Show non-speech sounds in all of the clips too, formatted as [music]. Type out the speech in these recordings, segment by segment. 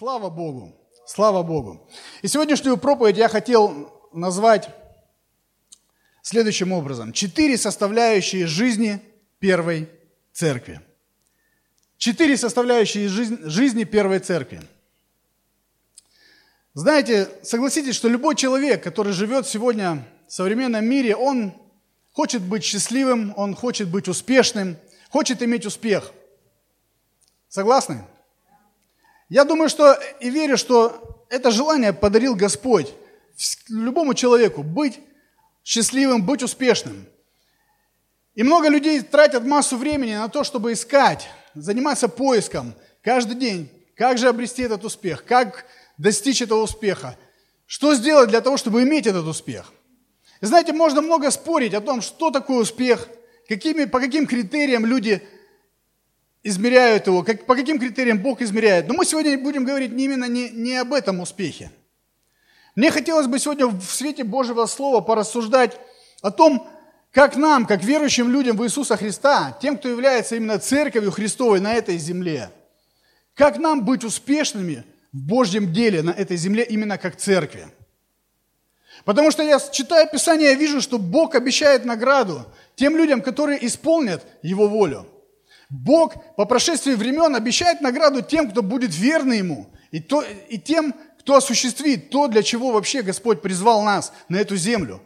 Слава Богу! Слава Богу! И сегодняшнюю проповедь я хотел назвать следующим образом. Четыре составляющие жизни первой церкви. Четыре составляющие жизни первой церкви. Знаете, согласитесь, что любой человек, который живет сегодня в современном мире, он хочет быть счастливым, он хочет быть успешным, хочет иметь успех. Согласны? Я думаю, что и верю, что это желание подарил Господь любому человеку быть счастливым, быть успешным. И много людей тратят массу времени на то, чтобы искать, заниматься поиском каждый день, как же обрести этот успех, как достичь этого успеха, что сделать для того, чтобы иметь этот успех. И знаете, можно много спорить о том, что такое успех, какими, по каким критериям люди измеряют его, как, по каким критериям Бог измеряет. Но мы сегодня будем говорить не именно не, не об этом успехе. Мне хотелось бы сегодня в свете Божьего Слова порассуждать о том, как нам, как верующим людям в Иисуса Христа, тем, кто является именно церковью Христовой на этой земле, как нам быть успешными в Божьем деле на этой земле именно как церкви. Потому что я, читая Писание, я вижу, что Бог обещает награду тем людям, которые исполнят Его волю. Бог по прошествии времен обещает награду тем, кто будет верный Ему, и, то, и тем, кто осуществит то, для чего вообще Господь призвал нас на эту землю.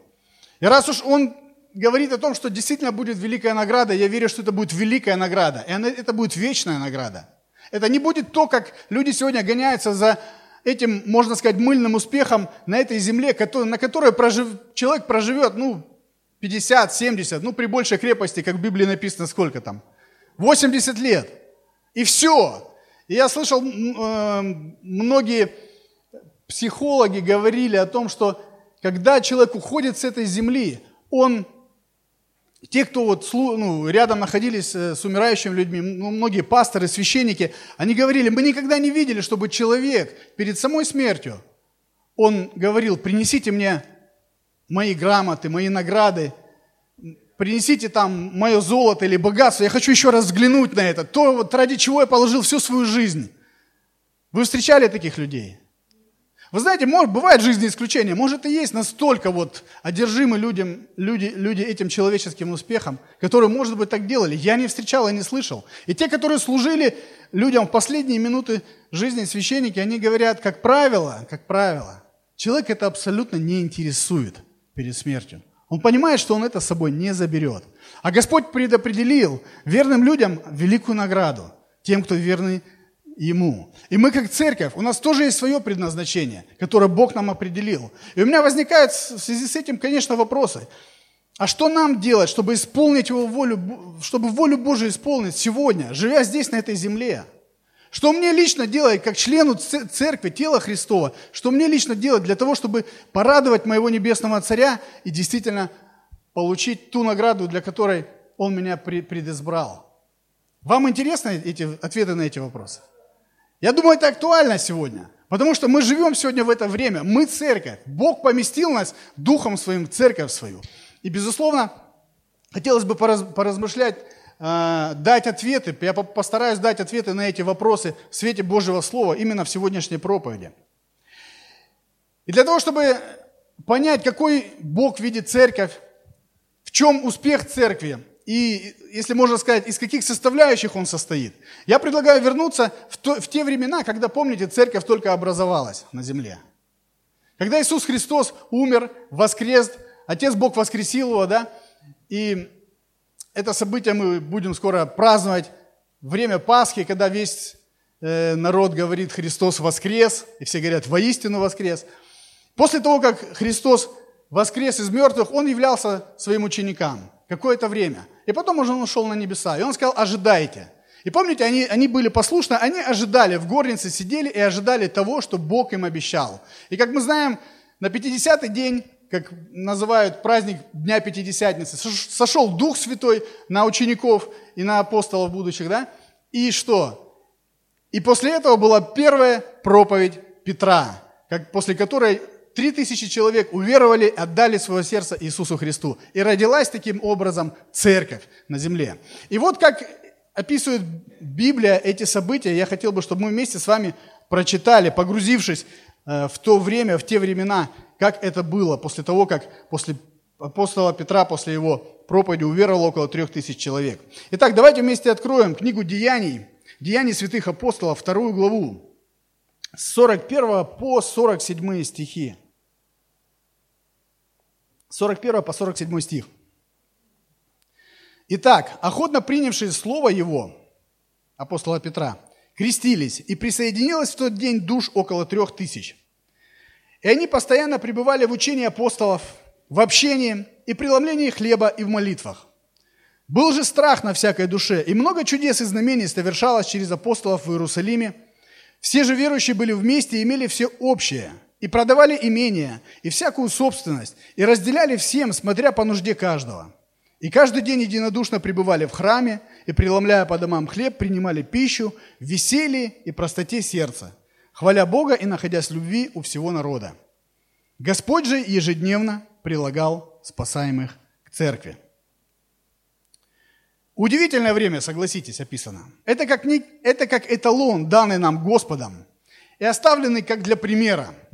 И раз уж Он говорит о том, что действительно будет великая награда, я верю, что это будет великая награда, и это будет вечная награда. Это не будет то, как люди сегодня гоняются за этим, можно сказать, мыльным успехом на этой земле, на которой прожив... человек проживет, ну, 50, 70, ну, при большей крепости, как в Библии написано, сколько там – 80 лет. И все. И я слышал, э, многие психологи говорили о том, что когда человек уходит с этой земли, он, те, кто вот ну, рядом находились э, с умирающими людьми, ну, многие пасторы, священники, они говорили, мы никогда не видели, чтобы человек перед самой смертью, он говорил, принесите мне мои грамоты, мои награды, принесите там мое золото или богатство, я хочу еще раз взглянуть на это, то, вот ради чего я положил всю свою жизнь. Вы встречали таких людей? Вы знаете, может, бывает в жизни исключения, может и есть настолько вот одержимы людям, люди, люди этим человеческим успехом, которые, может быть, так делали. Я не встречал и не слышал. И те, которые служили людям в последние минуты жизни священники, они говорят, как правило, как правило, человек это абсолютно не интересует перед смертью. Он понимает, что он это с собой не заберет. А Господь предопределил верным людям великую награду, тем, кто верный Ему. И мы, как церковь, у нас тоже есть свое предназначение, которое Бог нам определил. И у меня возникают в связи с этим, конечно, вопросы. А что нам делать, чтобы исполнить Его волю, чтобы волю Божию исполнить сегодня, живя здесь, на этой земле? Что мне лично делать, как члену церкви, тела Христова, что мне лично делать для того, чтобы порадовать моего небесного Царя и действительно получить ту награду, для которой Он меня предизбрал? Вам интересны эти ответы на эти вопросы? Я думаю, это актуально сегодня. Потому что мы живем сегодня в это время. Мы церковь. Бог поместил нас духом своим церковь свою. И, безусловно, хотелось бы поразмышлять Э, дать ответы, я постараюсь дать ответы на эти вопросы в свете Божьего Слова именно в сегодняшней проповеди. И для того, чтобы понять, какой Бог видит церковь, в чем успех церкви, и, если можно сказать, из каких составляющих он состоит, я предлагаю вернуться в, то, в те времена, когда, помните, церковь только образовалась на земле. Когда Иисус Христос умер, воскрес, Отец Бог воскресил его, да, и это событие мы будем скоро праздновать. Время Пасхи, когда весь э, народ говорит «Христос воскрес», и все говорят «Воистину воскрес». После того, как Христос воскрес из мертвых, Он являлся своим ученикам какое-то время. И потом уже Он ушел на небеса. И Он сказал «Ожидайте». И помните, они, они были послушны, они ожидали, в горнице сидели и ожидали того, что Бог им обещал. И как мы знаем, на 50-й день как называют праздник Дня Пятидесятницы. Сошел Дух Святой на учеников и на апостолов будущих, да? И что? И после этого была первая проповедь Петра, как, после которой три тысячи человек уверовали, отдали свое сердце Иисусу Христу. И родилась таким образом церковь на земле. И вот как описывает Библия эти события, я хотел бы, чтобы мы вместе с вами прочитали, погрузившись в то время, в те времена, как это было после того, как после апостола Петра, после его проповеди уверовало около трех тысяч человек. Итак, давайте вместе откроем книгу Деяний, Деяний святых апостолов, вторую главу, с 41 по 47 стихи. 41 по 47 стих. Итак, охотно принявшие слово его, апостола Петра, крестились, и присоединилось в тот день душ около трех тысяч. И они постоянно пребывали в учении апостолов, в общении и преломлении хлеба и в молитвах. Был же страх на всякой душе, и много чудес и знамений совершалось через апостолов в Иерусалиме. Все же верующие были вместе и имели все общее – и продавали имения, и всякую собственность, и разделяли всем, смотря по нужде каждого. И каждый день единодушно пребывали в храме, и, преломляя по домам хлеб, принимали пищу в веселье и простоте сердца, хваля Бога и находясь в любви у всего народа. Господь же ежедневно прилагал спасаемых к церкви. Удивительное время, согласитесь, описано. Это как, не, это как эталон, данный нам Господом, и оставленный как для примера –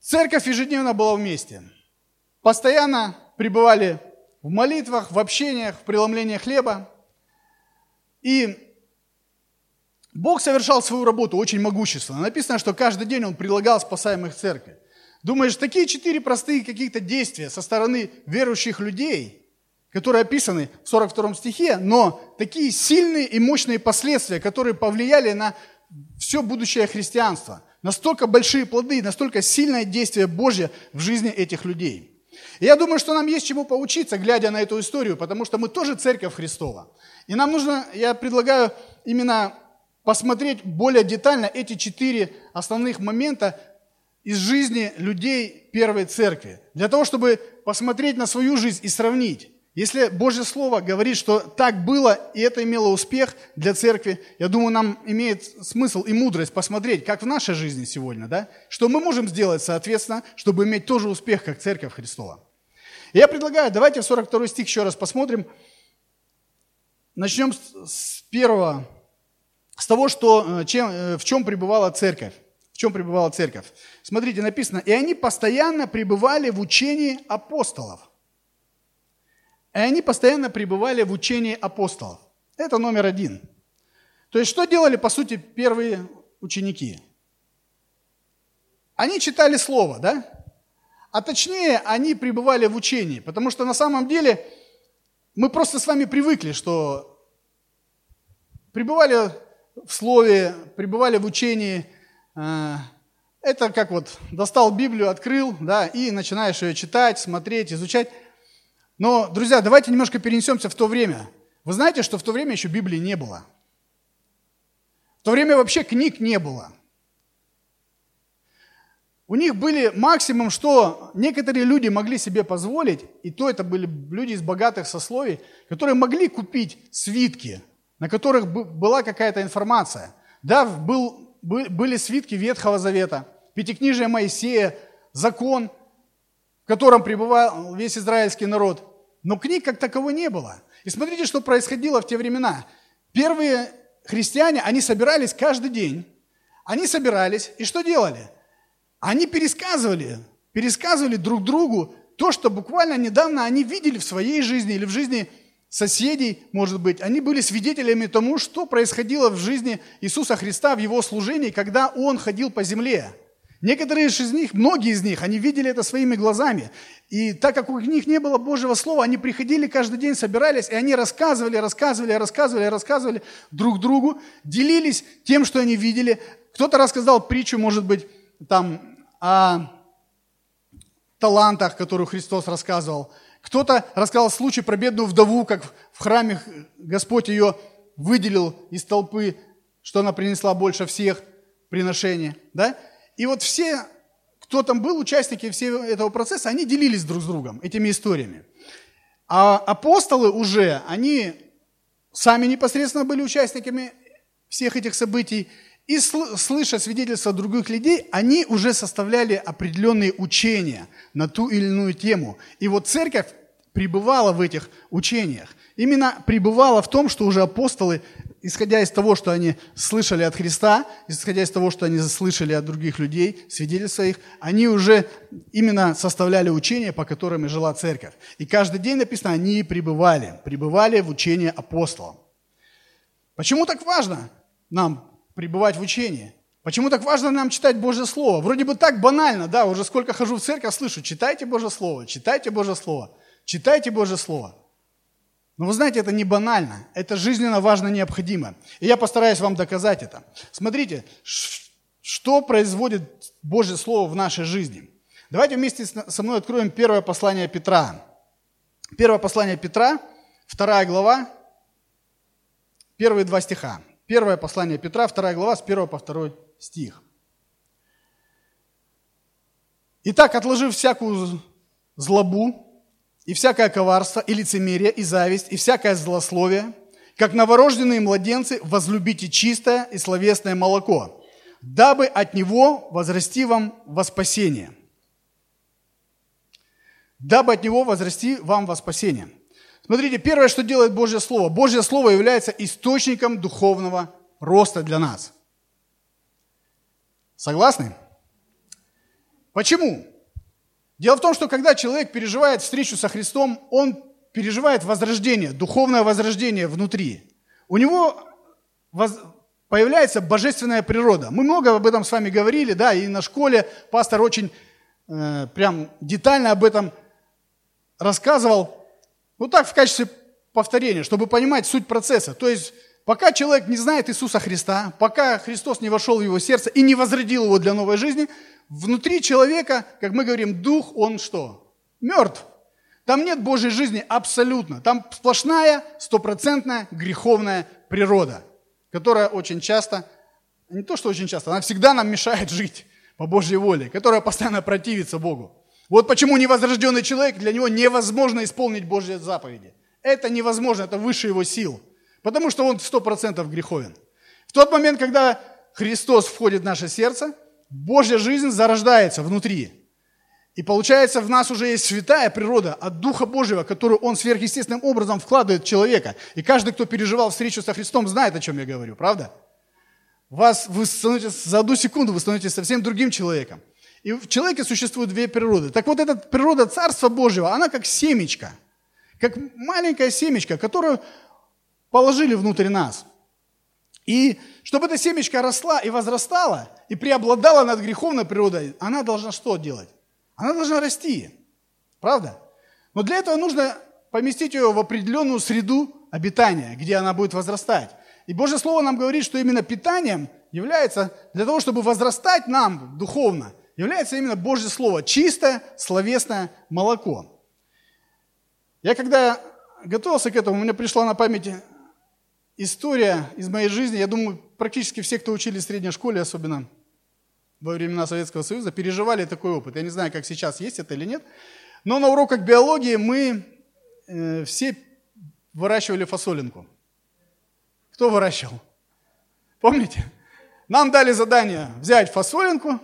Церковь ежедневно была вместе. Постоянно пребывали в молитвах, в общениях, в преломлении хлеба. И Бог совершал свою работу очень могущественно. Написано, что каждый день Он прилагал спасаемых церкви. Думаешь, такие четыре простые каких-то действия со стороны верующих людей, которые описаны в 42 стихе, но такие сильные и мощные последствия, которые повлияли на все будущее христианства – Настолько большие плоды, настолько сильное действие Божье в жизни этих людей. Я думаю, что нам есть чему поучиться, глядя на эту историю, потому что мы тоже церковь Христова. И нам нужно, я предлагаю именно посмотреть более детально эти четыре основных момента из жизни людей первой церкви. Для того, чтобы посмотреть на свою жизнь и сравнить. Если Божье Слово говорит, что так было, и это имело успех для церкви, я думаю, нам имеет смысл и мудрость посмотреть, как в нашей жизни сегодня, да? что мы можем сделать, соответственно, чтобы иметь тоже успех, как церковь Христова. И я предлагаю, давайте в 42 стих еще раз посмотрим. Начнем с первого, с того, что, э, чем, э, в чем пребывала церковь. В чем пребывала церковь. Смотрите, написано, и они постоянно пребывали в учении апостолов и они постоянно пребывали в учении апостолов. Это номер один. То есть, что делали, по сути, первые ученики? Они читали Слово, да? А точнее, они пребывали в учении, потому что на самом деле мы просто с вами привыкли, что пребывали в Слове, пребывали в учении. Э, это как вот достал Библию, открыл, да, и начинаешь ее читать, смотреть, изучать. Но, друзья, давайте немножко перенесемся в то время. Вы знаете, что в то время еще Библии не было. В то время вообще книг не было. У них были максимум, что некоторые люди могли себе позволить, и то это были люди из богатых сословий, которые могли купить свитки, на которых была какая-то информация. Да, был, были свитки Ветхого Завета, Пятикнижие Моисея, закон, в котором пребывал весь израильский народ. Но книг как таковой не было. И смотрите, что происходило в те времена. Первые христиане, они собирались каждый день. Они собирались и что делали? Они пересказывали, пересказывали друг другу то, что буквально недавно они видели в своей жизни или в жизни соседей, может быть. Они были свидетелями тому, что происходило в жизни Иисуса Христа в Его служении, когда Он ходил по земле. Некоторые из них, многие из них, они видели это своими глазами. И так как у них не было Божьего Слова, они приходили каждый день, собирались, и они рассказывали, рассказывали, рассказывали, рассказывали друг другу, делились тем, что они видели. Кто-то рассказал притчу, может быть, там, о талантах, которую Христос рассказывал. Кто-то рассказал случай про бедную вдову, как в храме Господь ее выделил из толпы, что она принесла больше всех приношений. Да? И вот все, кто там был, участники всего этого процесса, они делились друг с другом этими историями. А апостолы уже, они сами непосредственно были участниками всех этих событий, и слыша свидетельства других людей, они уже составляли определенные учения на ту или иную тему. И вот церковь пребывала в этих учениях. Именно пребывала в том, что уже апостолы исходя из того, что они слышали от Христа, исходя из того, что они слышали от других людей, свидетельств своих, они уже именно составляли учение, по которым и жила церковь. И каждый день написано, они пребывали, пребывали в учении апостолов. Почему так важно нам пребывать в учении? Почему так важно нам читать Божье Слово? Вроде бы так банально, да, уже сколько хожу в церковь, слышу, читайте Божье Слово, читайте Божье Слово, читайте Божье Слово. Но вы знаете, это не банально, это жизненно важно, необходимо. И я постараюсь вам доказать это. Смотрите, что производит Божье Слово в нашей жизни. Давайте вместе со мной откроем первое послание Петра. Первое послание Петра, вторая глава, первые два стиха. Первое послание Петра, вторая глава, с 1 по 2 стих. Итак, отложив всякую злобу, и всякое коварство, и лицемерие, и зависть, и всякое злословие, как новорожденные младенцы, возлюбите чистое и словесное молоко, дабы от него возрасти вам во спасение. Дабы от него возрасти вам во спасение. Смотрите, первое, что делает Божье Слово. Божье Слово является источником духовного роста для нас. Согласны? Почему? Дело в том, что когда человек переживает встречу со Христом, он переживает возрождение, духовное возрождение внутри. У него воз... появляется божественная природа. Мы много об этом с вами говорили, да, и на школе пастор очень э, прям детально об этом рассказывал. Ну так, в качестве повторения, чтобы понимать суть процесса. То есть, пока человек не знает Иисуса Христа, пока Христос не вошел в его сердце и не возродил его для новой жизни – внутри человека, как мы говорим, дух, он что? Мертв. Там нет Божьей жизни абсолютно. Там сплошная, стопроцентная греховная природа, которая очень часто, не то что очень часто, она всегда нам мешает жить по Божьей воле, которая постоянно противится Богу. Вот почему невозрожденный человек, для него невозможно исполнить Божьи заповеди. Это невозможно, это выше его сил. Потому что он сто процентов греховен. В тот момент, когда Христос входит в наше сердце – Божья жизнь зарождается внутри. И получается, в нас уже есть святая природа от Духа Божьего, которую Он сверхъестественным образом вкладывает в человека. И каждый, кто переживал встречу со Христом, знает, о чем я говорю, правда? Вас, вы становитесь, за одну секунду вы становитесь совсем другим человеком. И в человеке существуют две природы. Так вот, эта природа Царства Божьего, она как семечко, как маленькая семечко, которую положили внутрь нас. И чтобы эта семечка росла и возрастала, и преобладала над греховной природой, она должна что делать? Она должна расти. Правда? Но для этого нужно поместить ее в определенную среду обитания, где она будет возрастать. И Божье Слово нам говорит, что именно питанием является, для того, чтобы возрастать нам духовно, является именно Божье Слово, чистое, словесное молоко. Я когда готовился к этому, у меня пришла на память история из моей жизни. Я думаю, практически все, кто учились в средней школе, особенно во времена Советского Союза, переживали такой опыт. Я не знаю, как сейчас, есть это или нет. Но на уроках биологии мы э, все выращивали фасолинку. Кто выращивал? Помните? Нам дали задание взять фасолинку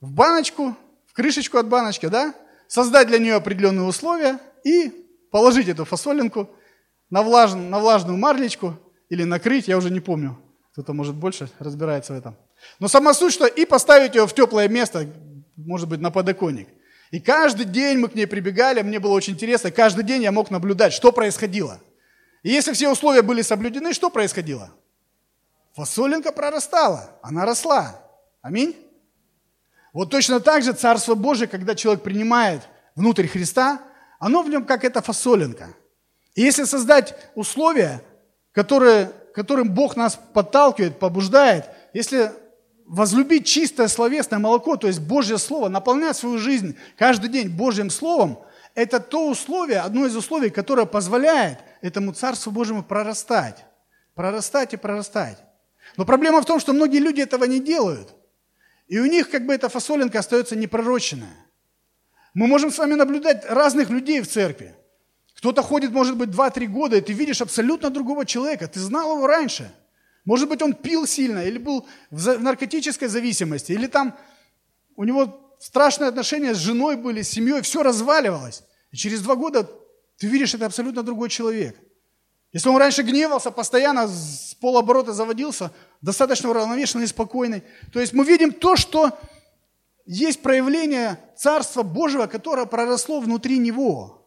в баночку, в крышечку от баночки, да, создать для нее определенные условия и положить эту фасолинку на, влаж, на влажную марлечку или накрыть, я уже не помню. Кто-то, может, больше разбирается в этом. Но сама суть, что и поставить ее в теплое место, может быть, на подоконник. И каждый день мы к ней прибегали, мне было очень интересно, каждый день я мог наблюдать, что происходило. И если все условия были соблюдены, что происходило? Фасолинка прорастала, она росла. Аминь. Вот точно так же Царство Божие, когда человек принимает внутрь Христа, оно в нем как эта фасолинка. И если создать условия, которые, которым Бог нас подталкивает, побуждает, если возлюбить чистое словесное молоко, то есть Божье Слово, наполнять свою жизнь каждый день Божьим Словом, это то условие, одно из условий, которое позволяет этому Царству Божьему прорастать. Прорастать и прорастать. Но проблема в том, что многие люди этого не делают. И у них как бы эта фасолинка остается непророченная. Мы можем с вами наблюдать разных людей в церкви. Кто-то ходит, может быть, 2-3 года, и ты видишь абсолютно другого человека. Ты знал его раньше – может быть, он пил сильно, или был в наркотической зависимости, или там у него страшные отношения с женой были, с семьей, все разваливалось. И через два года ты видишь, это абсолютно другой человек. Если он раньше гневался, постоянно с полоборота заводился, достаточно уравновешенный и спокойный. То есть мы видим то, что есть проявление Царства Божьего, которое проросло внутри него.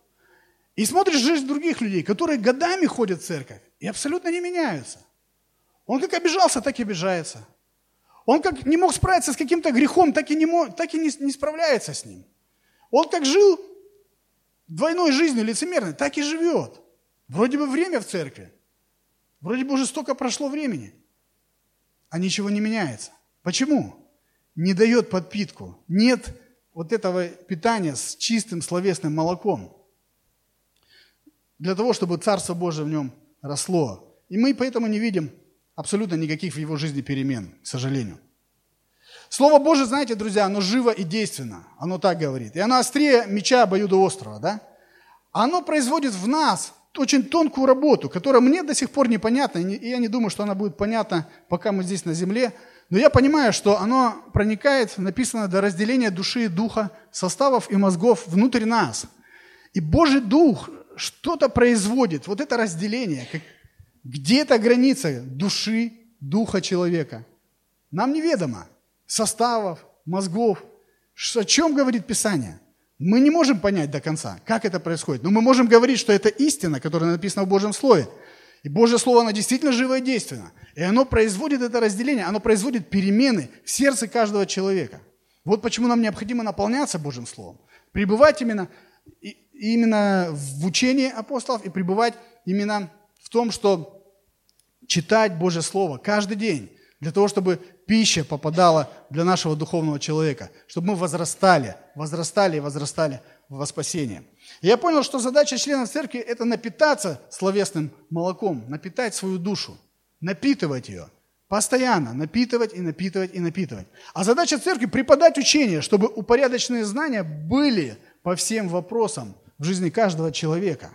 И смотришь жизнь других людей, которые годами ходят в церковь и абсолютно не меняются. Он как обижался, так и обижается. Он как не мог справиться с каким-то грехом, так и не, мог, так и не, не справляется с ним. Он как жил двойной жизнью лицемерной, так и живет. Вроде бы время в церкви. Вроде бы уже столько прошло времени. А ничего не меняется. Почему? Не дает подпитку. Нет вот этого питания с чистым словесным молоком. Для того, чтобы Царство Божие в нем росло. И мы поэтому не видим абсолютно никаких в его жизни перемен, к сожалению. Слово Божие, знаете, друзья, оно живо и действенно. Оно так говорит. И оно острее меча обоюдоострого, да? Оно производит в нас очень тонкую работу, которая мне до сих пор непонятна, и я не думаю, что она будет понятна, пока мы здесь на земле. Но я понимаю, что оно проникает, написано, до разделения души и духа, составов и мозгов внутрь нас. И Божий Дух что-то производит, вот это разделение, где эта граница души, духа человека? Нам неведомо. Составов, мозгов. О чем говорит Писание? Мы не можем понять до конца, как это происходит. Но мы можем говорить, что это истина, которая написана в Божьем Слове. И Божье Слово, оно действительно живо и действенно. И оно производит это разделение, оно производит перемены в сердце каждого человека. Вот почему нам необходимо наполняться Божьим Словом. Пребывать именно, именно в учении апостолов и пребывать именно том, что читать Божье Слово каждый день, для того, чтобы пища попадала для нашего духовного человека, чтобы мы возрастали, возрастали и возрастали во спасение. Я понял, что задача членов церкви – это напитаться словесным молоком, напитать свою душу, напитывать ее, постоянно напитывать и напитывать и напитывать. А задача церкви – преподать учение, чтобы упорядоченные знания были по всем вопросам в жизни каждого человека.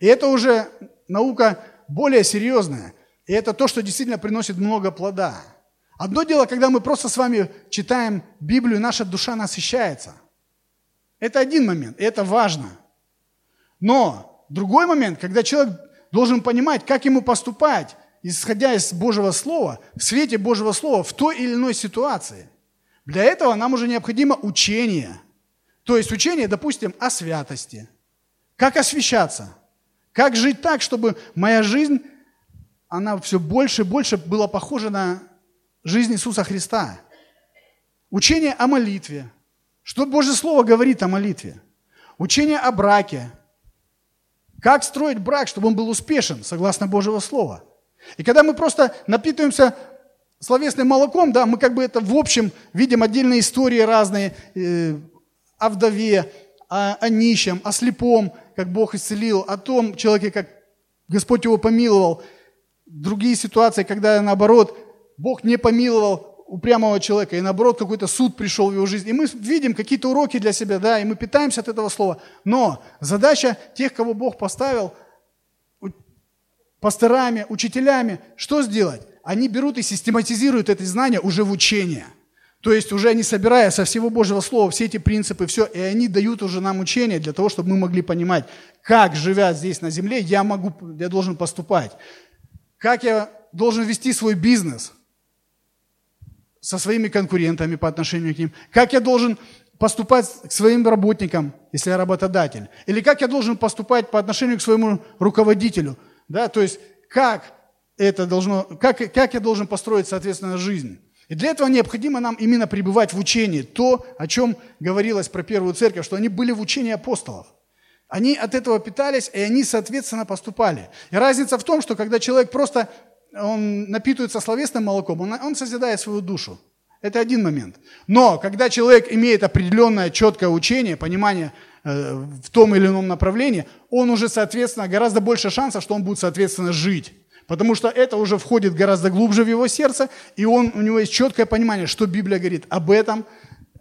И это уже наука более серьезная. И это то, что действительно приносит много плода. Одно дело, когда мы просто с вами читаем Библию, наша душа насыщается. Это один момент, и это важно. Но другой момент, когда человек должен понимать, как ему поступать, исходя из Божьего Слова, в свете Божьего Слова, в той или иной ситуации. Для этого нам уже необходимо учение. То есть учение, допустим, о святости. Как освящаться – как жить так, чтобы моя жизнь, она все больше и больше была похожа на жизнь Иисуса Христа? Учение о молитве. Что Божье Слово говорит о молитве? Учение о браке. Как строить брак, чтобы он был успешен, согласно Божьего Слова? И когда мы просто напитываемся словесным молоком, да, мы как бы это в общем видим отдельные истории разные э, о вдове, о, о нищем, о слепом, как Бог исцелил, о том человеке, как Господь его помиловал. Другие ситуации, когда наоборот Бог не помиловал упрямого человека, и наоборот какой-то суд пришел в его жизнь. И мы видим какие-то уроки для себя, да, и мы питаемся от этого слова. Но задача тех, кого Бог поставил, пасторами, учителями, что сделать? Они берут и систематизируют это знание уже в учение – то есть уже они собирая со всего Божьего Слова все эти принципы, все, и они дают уже нам учение для того, чтобы мы могли понимать, как, живя здесь на земле, я, могу, я должен поступать. Как я должен вести свой бизнес со своими конкурентами по отношению к ним. Как я должен поступать к своим работникам, если я работодатель. Или как я должен поступать по отношению к своему руководителю. Да? То есть как это должно, как, как я должен построить, соответственно, жизнь. И для этого необходимо нам именно пребывать в учении. То, о чем говорилось про первую церковь, что они были в учении апостолов. Они от этого питались, и они, соответственно, поступали. И разница в том, что когда человек просто он напитывается словесным молоком, он, он созидает свою душу. Это один момент. Но когда человек имеет определенное четкое учение, понимание э, в том или ином направлении, он уже, соответственно, гораздо больше шансов, что он будет, соответственно, жить. Потому что это уже входит гораздо глубже в его сердце, и он, у него есть четкое понимание, что Библия говорит об этом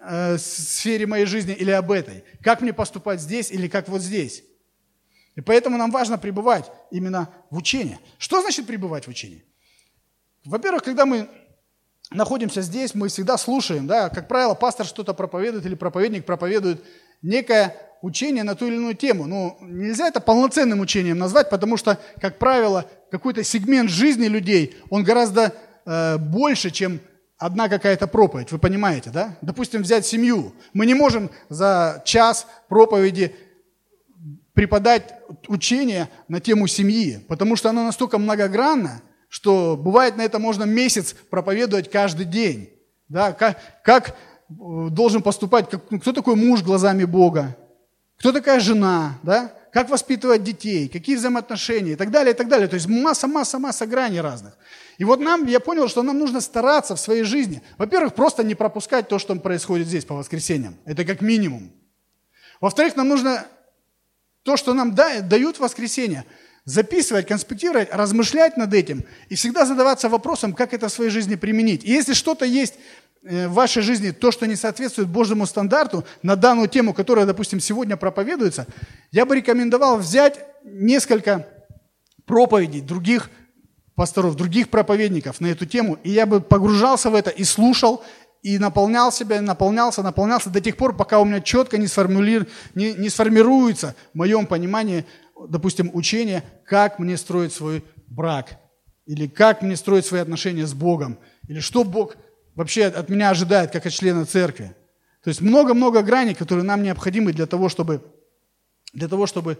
э, сфере моей жизни или об этой. Как мне поступать здесь или как вот здесь. И поэтому нам важно пребывать именно в учении. Что значит пребывать в учении? Во-первых, когда мы находимся здесь, мы всегда слушаем, да, как правило, пастор что-то проповедует или проповедник проповедует некое учение на ту или иную тему. Ну, нельзя это полноценным учением назвать, потому что, как правило, какой-то сегмент жизни людей, он гораздо э, больше, чем одна какая-то проповедь. Вы понимаете, да? Допустим, взять семью. Мы не можем за час проповеди преподать учение на тему семьи, потому что оно настолько многогранно, что бывает на это можно месяц проповедовать каждый день. Да? Как, как э, должен поступать, как, ну, кто такой муж глазами Бога, кто такая жена, да? Как воспитывать детей, какие взаимоотношения и так далее, и так далее. То есть масса, масса, масса граней разных. И вот нам, я понял, что нам нужно стараться в своей жизни. Во-первых, просто не пропускать то, что происходит здесь по воскресеньям. Это как минимум. Во-вторых, нам нужно то, что нам дают воскресенье, записывать, конспектировать, размышлять над этим и всегда задаваться вопросом, как это в своей жизни применить. И если что-то есть в вашей жизни, то, что не соответствует Божьему стандарту на данную тему, которая, допустим, сегодня проповедуется, я бы рекомендовал взять несколько проповедей других пасторов, других проповедников на эту тему, и я бы погружался в это и слушал, и наполнял себя, наполнялся, наполнялся до тех пор, пока у меня четко не, сформулир... не, не сформируется в моем понимании, допустим, учение, как мне строить свой брак, или как мне строить свои отношения с Богом, или что Бог вообще от меня ожидает, как от члена церкви. То есть много-много граней, которые нам необходимы для того, чтобы, для того, чтобы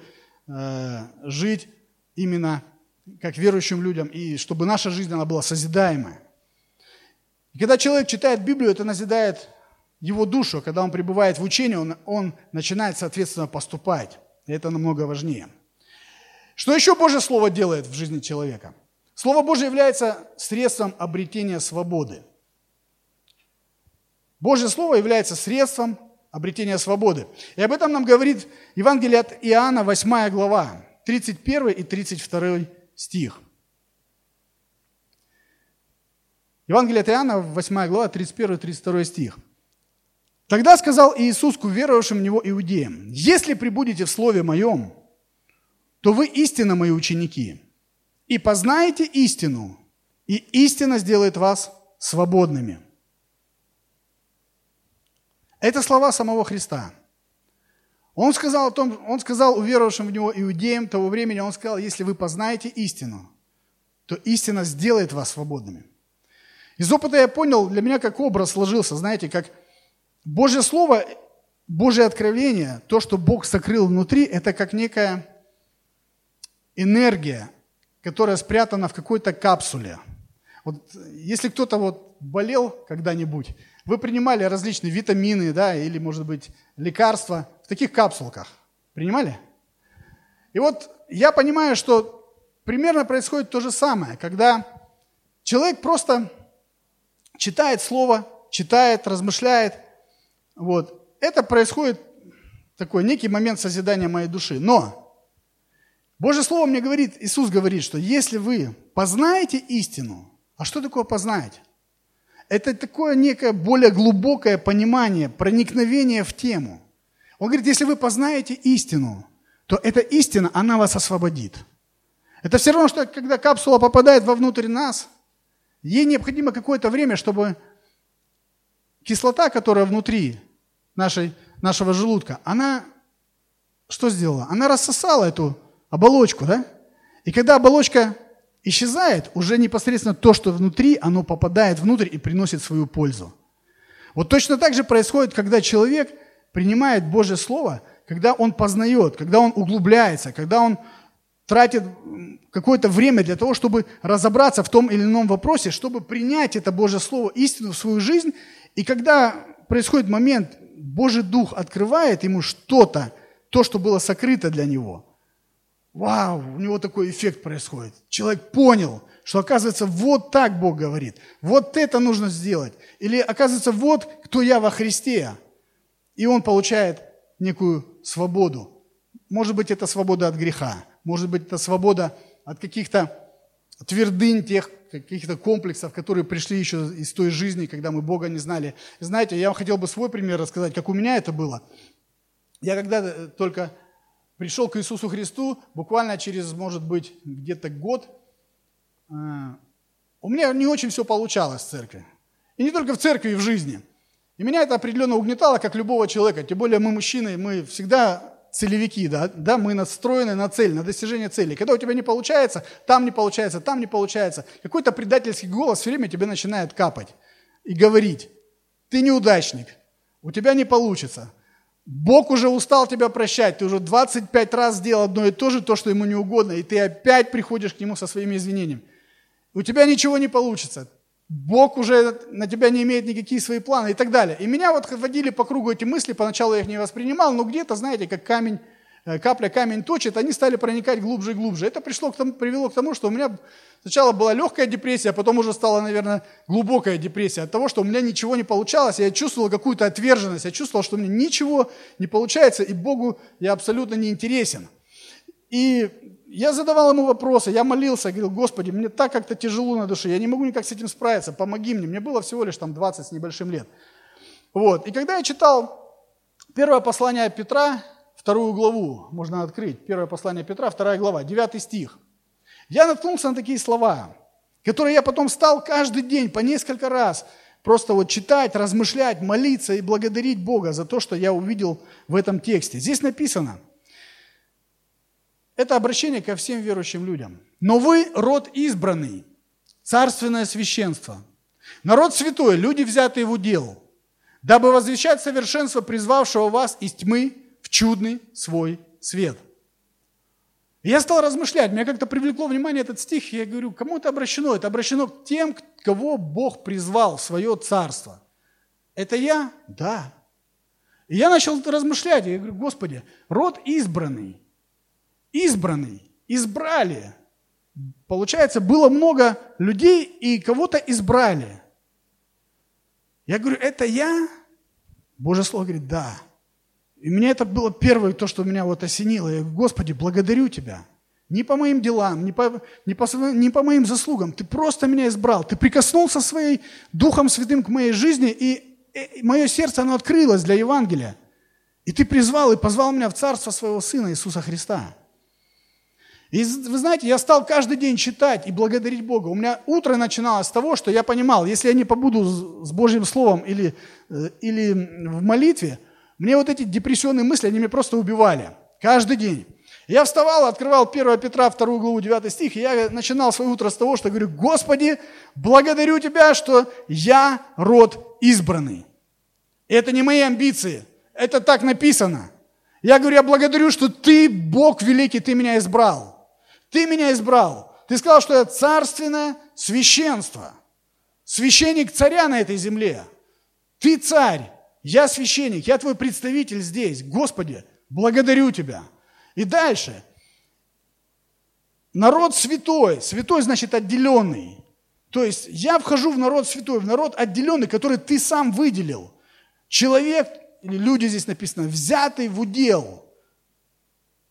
э, жить именно как верующим людям, и чтобы наша жизнь она была созидаемая. И когда человек читает Библию, это назидает его душу. Когда он пребывает в учении, он, он начинает, соответственно, поступать. И это намного важнее. Что еще Божье Слово делает в жизни человека? Слово Божье является средством обретения свободы. Божье Слово является средством обретения свободы. И об этом нам говорит Евангелие от Иоанна, 8 глава, 31 и 32 стих. Евангелие от Иоанна, 8 глава, 31-32 стих. Тогда сказал Иисус к уверовавшим в Него иудеям, «Если прибудете в Слове Моем, то вы истинно Мои ученики, и познаете истину, и истина сделает вас свободными». Это слова самого Христа. Он сказал, о том, он сказал уверовавшим в Него иудеям того времени, Он сказал, если вы познаете истину, то истина сделает вас свободными. Из опыта я понял, для меня как образ сложился, знаете, как Божье Слово, Божье откровение, то, что Бог сокрыл внутри, это как некая энергия, которая спрятана в какой-то капсуле. Вот если кто-то вот болел когда-нибудь, вы принимали различные витамины, да, или, может быть, лекарства в таких капсулках. Принимали? И вот я понимаю, что примерно происходит то же самое, когда человек просто читает слово, читает, размышляет. Вот. Это происходит такой некий момент созидания моей души. Но Божье Слово мне говорит, Иисус говорит, что если вы познаете истину, а что такое познать? Это такое некое более глубокое понимание, проникновение в тему. Он говорит, если вы познаете истину, то эта истина, она вас освободит. Это все равно, что когда капсула попадает вовнутрь нас, Ей необходимо какое-то время, чтобы кислота, которая внутри нашей, нашего желудка, она что сделала? Она рассосала эту оболочку, да? И когда оболочка исчезает, уже непосредственно то, что внутри, оно попадает внутрь и приносит свою пользу. Вот точно так же происходит, когда человек принимает Божье Слово, когда он познает, когда он углубляется, когда он тратит какое-то время для того, чтобы разобраться в том или ином вопросе, чтобы принять это Божье Слово, истину в свою жизнь. И когда происходит момент, Божий Дух открывает ему что-то, то, что было сокрыто для него. Вау, у него такой эффект происходит. Человек понял, что оказывается вот так Бог говорит, вот это нужно сделать. Или оказывается вот кто я во Христе. И он получает некую свободу. Может быть, это свобода от греха. Может быть, это свобода от каких-то твердынь, тех каких-то комплексов, которые пришли еще из той жизни, когда мы Бога не знали. Знаете, я хотел бы свой пример рассказать, как у меня это было. Я когда только пришел к Иисусу Христу, буквально через, может быть, где-то год, э, у меня не очень все получалось в церкви. И не только в церкви, и в жизни. И меня это определенно угнетало, как любого человека. Тем более мы мужчины, мы всегда целевики, да, да, мы настроены на цель, на достижение цели. Когда у тебя не получается, там не получается, там не получается, какой-то предательский голос все время тебе начинает капать и говорить, ты неудачник, у тебя не получится. Бог уже устал тебя прощать, ты уже 25 раз сделал одно и то же, то, что ему не угодно, и ты опять приходишь к нему со своими извинениями. У тебя ничего не получится, Бог уже на тебя не имеет никакие свои планы и так далее. И меня вот водили по кругу эти мысли, поначалу я их не воспринимал, но где-то, знаете, как камень, капля камень точит, они стали проникать глубже и глубже. Это пришло к тому, привело к тому, что у меня сначала была легкая депрессия, а потом уже стала, наверное, глубокая депрессия от того, что у меня ничего не получалось, я чувствовал какую-то отверженность, я чувствовал, что у меня ничего не получается, и Богу я абсолютно не интересен. И я задавал ему вопросы, я молился, говорил, Господи, мне так как-то тяжело на душе, я не могу никак с этим справиться, помоги мне. Мне было всего лишь там 20 с небольшим лет. Вот. И когда я читал первое послание Петра, вторую главу, можно открыть, первое послание Петра, вторая глава, девятый стих, я наткнулся на такие слова, которые я потом стал каждый день по несколько раз просто вот читать, размышлять, молиться и благодарить Бога за то, что я увидел в этом тексте. Здесь написано – это обращение ко всем верующим людям. Но вы род избранный, царственное священство, народ святой, люди, взятые в удел, дабы возвещать совершенство призвавшего вас из тьмы чудный свой свет. Я стал размышлять, меня как-то привлекло внимание этот стих, и я говорю, кому это обращено? Это обращено к тем, кого Бог призвал в свое царство. Это я? Да. И я начал размышлять, я говорю, Господи, род избранный, избранный, избрали. Получается, было много людей, и кого-то избрали. Я говорю, это я? Божье Слово говорит, да. И мне это было первое, то, что меня вот осенило. Я говорю, Господи, благодарю Тебя. Не по моим делам, не по, не, по, не по моим заслугам. Ты просто меня избрал. Ты прикоснулся своим Духом Святым к моей жизни, и, и мое сердце, оно открылось для Евангелия. И ты призвал и позвал меня в Царство своего Сына Иисуса Христа. И вы знаете, я стал каждый день читать и благодарить Бога. У меня утро начиналось с того, что я понимал, если я не побуду с Божьим Словом или, э, или в молитве, мне вот эти депрессионные мысли, они меня просто убивали. Каждый день. Я вставал, открывал 1 Петра 2 главу 9 стих, и я начинал свое утро с того, что говорю, Господи, благодарю Тебя, что я род избранный. Это не мои амбиции, это так написано. Я говорю, я благодарю, что Ты, Бог великий, Ты меня избрал. Ты меня избрал. Ты сказал, что я царственное священство. Священник царя на этой земле. Ты царь, я священник, я твой представитель здесь. Господи, благодарю тебя. И дальше. Народ святой. Святой значит отделенный. То есть я вхожу в народ святой, в народ отделенный, который ты сам выделил. Человек, или люди здесь написано, взятый в удел.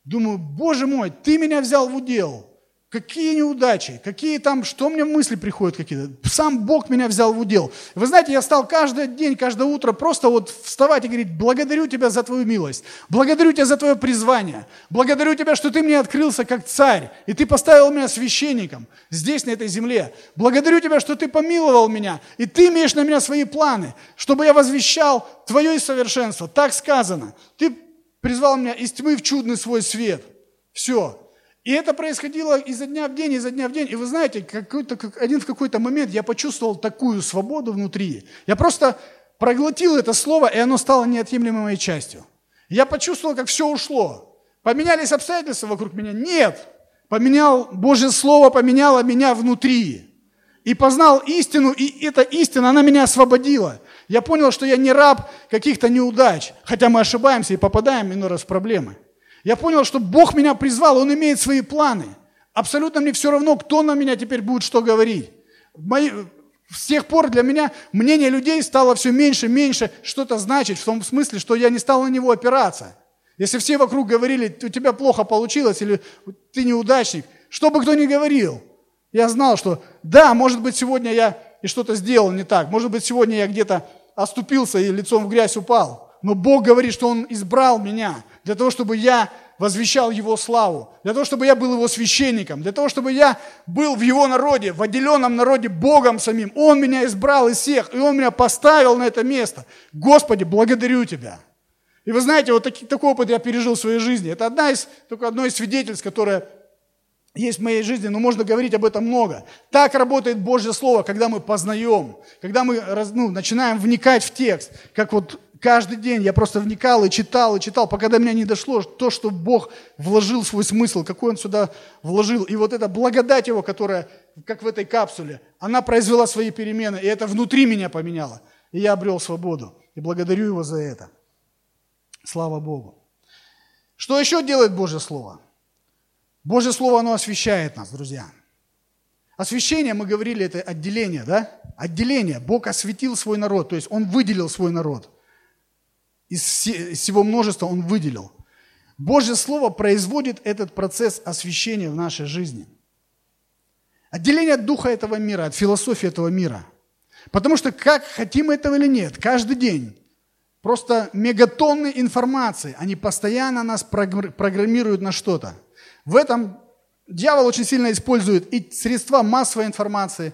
Думаю, боже мой, ты меня взял в удел. Какие неудачи, какие там, что мне мысли приходят какие-то. Сам Бог меня взял в удел. Вы знаете, я стал каждый день, каждое утро просто вот вставать и говорить, благодарю тебя за твою милость, благодарю тебя за твое призвание, благодарю тебя, что ты мне открылся как царь, и ты поставил меня священником здесь, на этой земле. Благодарю тебя, что ты помиловал меня, и ты имеешь на меня свои планы, чтобы я возвещал твое совершенство. Так сказано. Ты призвал меня из тьмы в чудный свой свет. Все. И это происходило изо дня в день, изо дня в день. И вы знаете, какой-то, как, один в какой-то момент я почувствовал такую свободу внутри. Я просто проглотил это слово, и оно стало неотъемлемой моей частью. Я почувствовал, как все ушло. Поменялись обстоятельства вокруг меня? Нет. Поменял, Божье Слово поменяло меня внутри. И познал истину, и эта истина, она меня освободила. Я понял, что я не раб каких-то неудач, хотя мы ошибаемся и попадаем иной раз в проблемы. Я понял, что Бог меня призвал, Он имеет свои планы. Абсолютно мне все равно, кто на меня теперь будет что говорить. Мои, с тех пор для меня мнение людей стало все меньше, меньше что-то значить, в том смысле, что я не стал на него опираться. Если все вокруг говорили, у тебя плохо получилось, или ты неудачник, что бы кто ни говорил, я знал, что да, может быть, сегодня я и что-то сделал не так, может быть, сегодня я где-то оступился и лицом в грязь упал. Но Бог говорит, что Он избрал меня для того, чтобы я возвещал Его славу, для того, чтобы я был Его священником, для того, чтобы я был в Его народе, в отделенном народе Богом самим. Он меня избрал из всех, и Он меня поставил на это место. Господи, благодарю Тебя. И вы знаете, вот таки, такой опыт я пережил в своей жизни. Это одна из, только одно из свидетельств, которое есть в моей жизни, но можно говорить об этом много. Так работает Божье Слово, когда мы познаем, когда мы ну, начинаем вникать в текст, как вот каждый день я просто вникал и читал, и читал, пока до меня не дошло то, что Бог вложил свой смысл, какой Он сюда вложил. И вот эта благодать Его, которая, как в этой капсуле, она произвела свои перемены, и это внутри меня поменяло. И я обрел свободу. И благодарю Его за это. Слава Богу. Что еще делает Божье Слово? Божье Слово, оно освещает нас, друзья. Освящение, мы говорили, это отделение, да? Отделение. Бог осветил свой народ, то есть Он выделил свой народ. Из всего множества Он выделил. Божье Слово производит этот процесс освящения в нашей жизни. Отделение от духа этого мира, от философии этого мира. Потому что, как хотим этого или нет, каждый день просто мегатонны информации, они постоянно нас программируют на что-то. В этом дьявол очень сильно использует и средства массовой информации,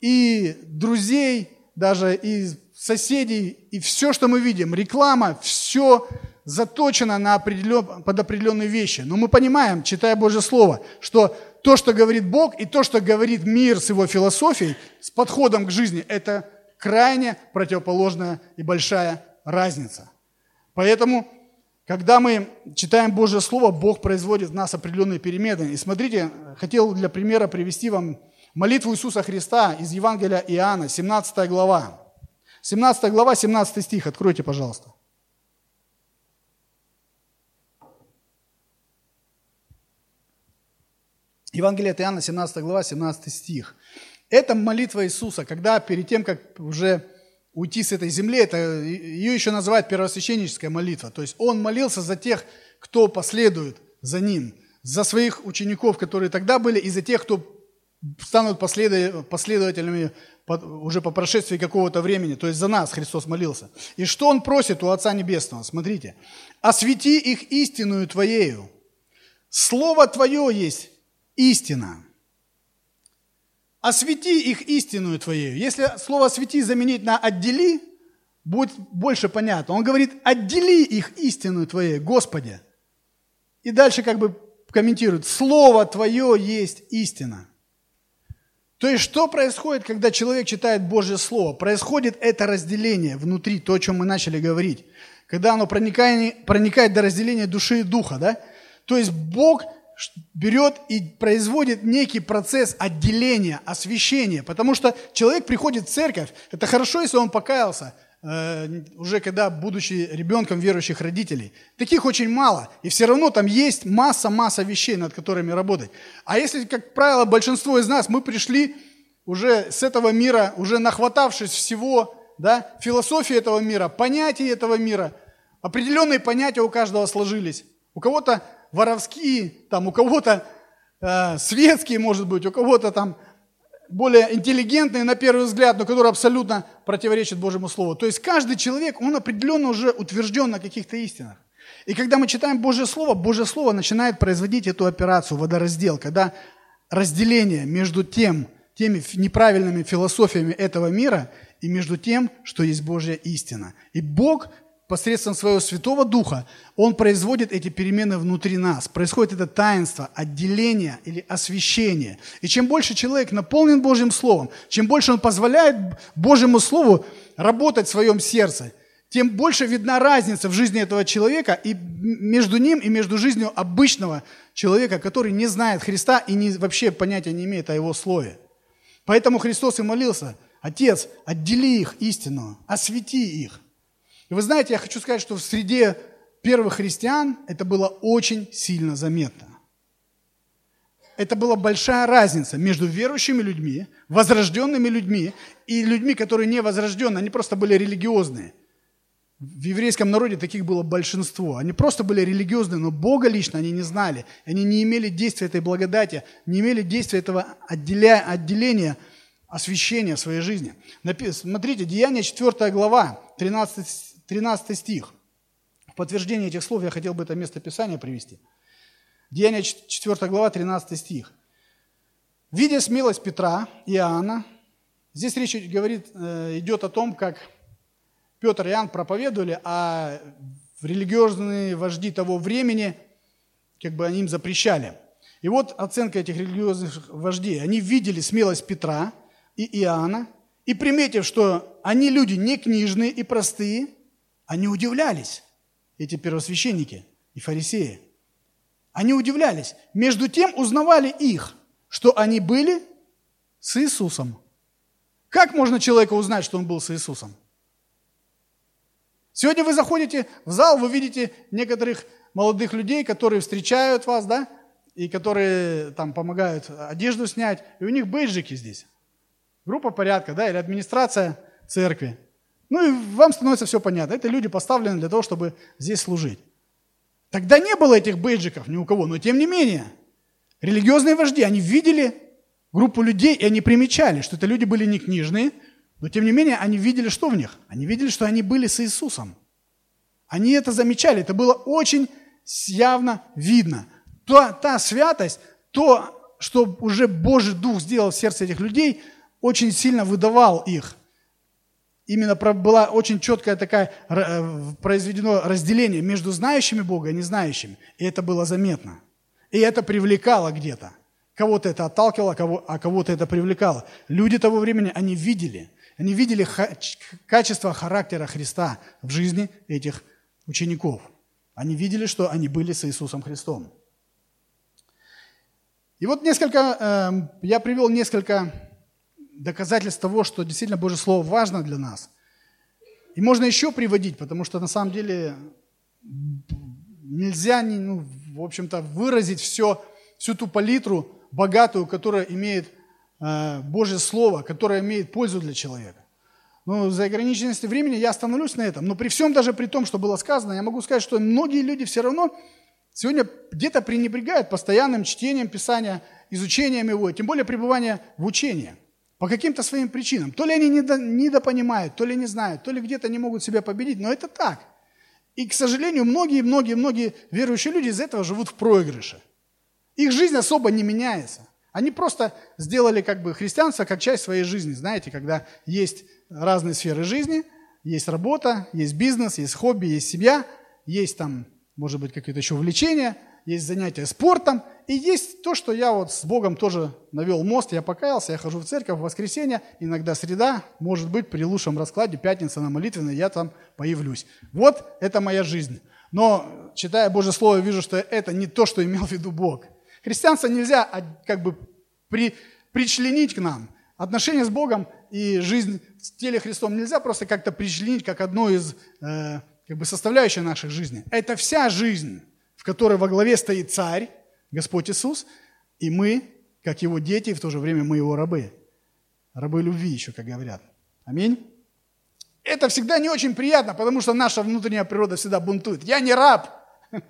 и друзей, даже и соседей, и все, что мы видим, реклама, все заточено на определен, под определенные вещи. Но мы понимаем, читая Божье Слово, что то, что говорит Бог, и то, что говорит мир с его философией, с подходом к жизни, это крайне противоположная и большая разница. Поэтому, когда мы читаем Божье Слово, Бог производит в нас определенные перемены. И смотрите, хотел для примера привести вам молитву Иисуса Христа из Евангелия Иоанна, 17 глава. 17 глава, 17 стих, откройте, пожалуйста. Евангелие от Иоанна, 17 глава, 17 стих. Это молитва Иисуса, когда перед тем, как уже уйти с этой земли, это, ее еще называют первосвященническая молитва. То есть он молился за тех, кто последует за ним, за своих учеников, которые тогда были, и за тех, кто станут последователями уже по прошествии какого-то времени, то есть за нас Христос молился. И что Он просит у Отца Небесного? Смотрите. «Освети их истинную Твоею. Слово Твое есть истина» освети их истинную Твоею. Если слово «освети» заменить на «отдели», будет больше понятно. Он говорит, отдели их истинную Твоей, Господи. И дальше как бы комментирует, Слово Твое есть истина. То есть, что происходит, когда человек читает Божье Слово? Происходит это разделение внутри, то, о чем мы начали говорить. Когда оно проникает, проникает до разделения души и духа, да? То есть, Бог берет и производит некий процесс отделения, освящения. Потому что человек приходит в церковь, это хорошо, если он покаялся, уже когда будучи ребенком верующих родителей. Таких очень мало, и все равно там есть масса-масса вещей, над которыми работать. А если, как правило, большинство из нас, мы пришли уже с этого мира, уже нахватавшись всего, да, философии этого мира, понятий этого мира, определенные понятия у каждого сложились. У кого-то воровские, там у кого-то э, светские, может быть, у кого-то там более интеллигентные на первый взгляд, но которые абсолютно противоречат Божьему Слову. То есть каждый человек, он определенно уже утвержден на каких-то истинах. И когда мы читаем Божье Слово, Божье Слово начинает производить эту операцию, водораздел, когда разделение между тем, теми неправильными философиями этого мира и между тем, что есть Божья истина. И Бог посредством своего Святого Духа, Он производит эти перемены внутри нас. Происходит это таинство, отделение или освящение. И чем больше человек наполнен Божьим Словом, чем больше он позволяет Божьему Слову работать в своем сердце, тем больше видна разница в жизни этого человека и между ним и между жизнью обычного человека, который не знает Христа и не, вообще понятия не имеет о Его Слове. Поэтому Христос и молился, Отец, отдели их истину, освети их. И вы знаете, я хочу сказать, что в среде первых христиан это было очень сильно заметно. Это была большая разница между верующими людьми, возрожденными людьми и людьми, которые не возрожденные, они просто были религиозные. В еврейском народе таких было большинство. Они просто были религиозные, но Бога лично они не знали. Они не имели действия этой благодати, не имели действия этого отделя, отделения, освящения своей жизни. Смотрите, Деяние 4 глава, 13 13 стих. В подтверждение этих слов я хотел бы это место Писания привести. Деяние 4 глава, 13 стих. «Видя смелость Петра и Иоанна», здесь речь говорит, э, идет о том, как Петр и Иоанн проповедовали, а религиозные вожди того времени, как бы они им запрещали. И вот оценка этих религиозных вождей. Они видели смелость Петра и Иоанна, и приметив, что они люди не книжные и простые, они удивлялись, эти первосвященники и фарисеи. Они удивлялись. Между тем узнавали их, что они были с Иисусом. Как можно человека узнать, что он был с Иисусом? Сегодня вы заходите в зал, вы видите некоторых молодых людей, которые встречают вас, да, и которые там помогают одежду снять, и у них бейджики здесь. Группа порядка, да, или администрация церкви. Ну и вам становится все понятно. Это люди поставлены для того, чтобы здесь служить. Тогда не было этих бейджиков ни у кого, но тем не менее, религиозные вожди, они видели группу людей, и они примечали, что это люди были не книжные, но тем не менее они видели, что в них? Они видели, что они были с Иисусом. Они это замечали, это было очень явно видно. Та, та святость, то, что уже Божий Дух сделал в сердце этих людей, очень сильно выдавал их. Именно была очень четкое такое э, произведено разделение между знающими Бога и незнающими. И это было заметно. И это привлекало где-то. Кого-то это отталкивало, а кого-то это привлекало. Люди того времени, они видели – они видели качество характера Христа в жизни этих учеников. Они видели, что они были с Иисусом Христом. И вот несколько, эм, я привел несколько доказательств того, что действительно Божье Слово важно для нас. И можно еще приводить, потому что на самом деле нельзя, ну, в общем-то, выразить все, всю ту палитру богатую, которая имеет Э, Божье Слово, которое имеет пользу для человека. Но за ограниченностью времени я остановлюсь на этом. Но при всем, даже при том, что было сказано, я могу сказать, что многие люди все равно сегодня где-то пренебрегают постоянным чтением Писания, изучением его, тем более пребывания в учении. По каким-то своим причинам. То ли они недопонимают, то ли не знают, то ли где-то не могут себя победить, но это так. И, к сожалению, многие-многие-многие верующие люди из этого живут в проигрыше. Их жизнь особо не меняется. Они просто сделали как бы христианство как часть своей жизни. Знаете, когда есть разные сферы жизни, есть работа, есть бизнес, есть хобби, есть семья, есть там, может быть, какие-то еще увлечения, есть занятия спортом, и есть то, что я вот с Богом тоже навел мост, я покаялся, я хожу в церковь в воскресенье, иногда среда, может быть, при лучшем раскладе, пятница на молитвенной, я там появлюсь. Вот это моя жизнь. Но, читая Божье Слово, вижу, что это не то, что имел в виду Бог. Христианство нельзя а, как бы при, причленить к нам. Отношения с Богом и жизнь в теле Христом нельзя просто как-то причленить как одно из э, как бы составляющих нашей жизни. Это вся жизнь, в которой во главе стоит Царь, Господь Иисус, и мы, как Его дети, в то же время мы Его рабы. Рабы любви еще, как говорят. Аминь. Это всегда не очень приятно, потому что наша внутренняя природа всегда бунтует. Я не раб. [laughs]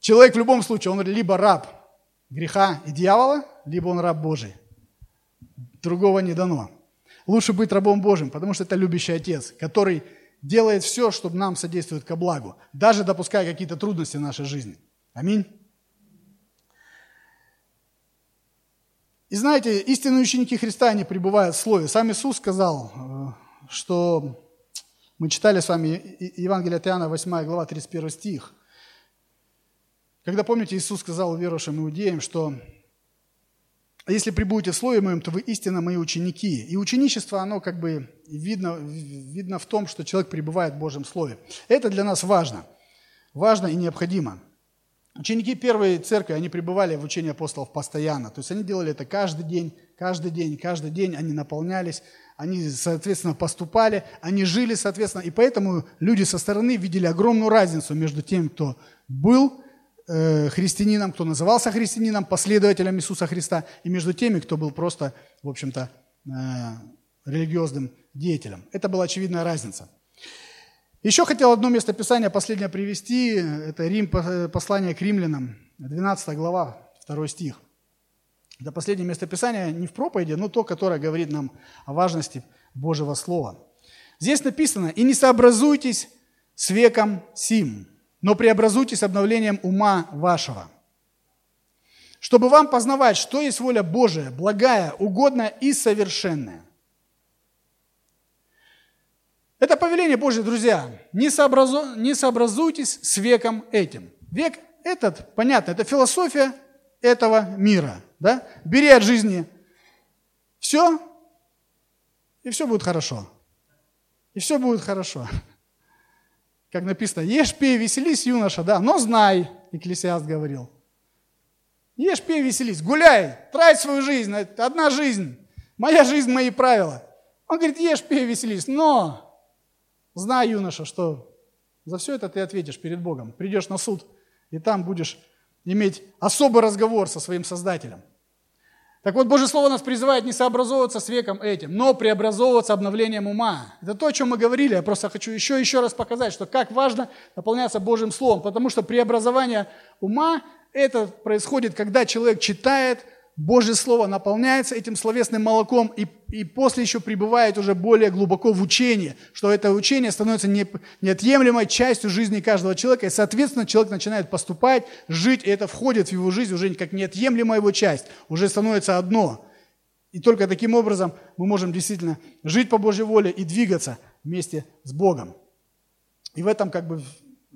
Человек в любом случае, он либо раб греха и дьявола, либо он раб Божий. Другого не дано. Лучше быть рабом Божьим, потому что это любящий Отец, который делает все, чтобы нам содействует ко благу, даже допуская какие-то трудности в нашей жизни. Аминь. И знаете, истинные ученики Христа, они пребывают в Слове. Сам Иисус сказал, э, что мы читали с вами Евангелие от Иоанна, 8 глава, 31 стих. Когда, помните, Иисус сказал верующим иудеям, что если прибудете в Слове Моем, то вы истинно мои ученики. И ученичество, оно как бы видно, видно в том, что человек пребывает в Божьем Слове. Это для нас важно. Важно и необходимо. Ученики первой церкви, они пребывали в учении апостолов постоянно. То есть они делали это каждый день, каждый день, каждый день. Они наполнялись, они, соответственно, поступали, они жили, соответственно. И поэтому люди со стороны видели огромную разницу между тем, кто был Э, христианином, кто назывался христианином, последователем Иисуса Христа, и между теми, кто был просто, в общем-то, э, религиозным деятелем. Это была очевидная разница. Еще хотел одно место Писания последнее привести. Это Рим, послание к римлянам, 12 глава, 2 стих. Это последнее место Писания не в проповеди, но то, которое говорит нам о важности Божьего Слова. Здесь написано, «И не сообразуйтесь с веком сим, но преобразуйтесь обновлением ума вашего, чтобы вам познавать, что есть воля Божия, благая, угодная и совершенная. Это повеление Божье, друзья. Не, сообразу, не сообразуйтесь с веком этим. Век этот, понятно, это философия этого мира. Да? Бери от жизни все, и все будет хорошо. И все будет хорошо. Как написано, ешь, пей, веселись, юноша, да, но знай, Экклесиаст говорил. Ешь, пей, веселись, гуляй, трать свою жизнь, одна жизнь. Моя жизнь, мои правила. Он говорит, ешь, пей, веселись, но Знай, юноша, что за все это ты ответишь перед Богом. Придешь на суд, и там будешь иметь особый разговор со своим Создателем. Так вот, Божье Слово нас призывает не сообразовываться с веком этим, но преобразовываться обновлением ума. Это то, о чем мы говорили. Я просто хочу еще еще раз показать, что как важно наполняться Божьим Словом, потому что преобразование ума это происходит, когда человек читает Божье Слово наполняется этим словесным молоком и, и после еще пребывает уже более глубоко в учении, что это учение становится не, неотъемлемой частью жизни каждого человека, и, соответственно, человек начинает поступать, жить, и это входит в его жизнь уже как неотъемлемая его часть, уже становится одно. И только таким образом мы можем действительно жить по Божьей воле и двигаться вместе с Богом. И в этом как бы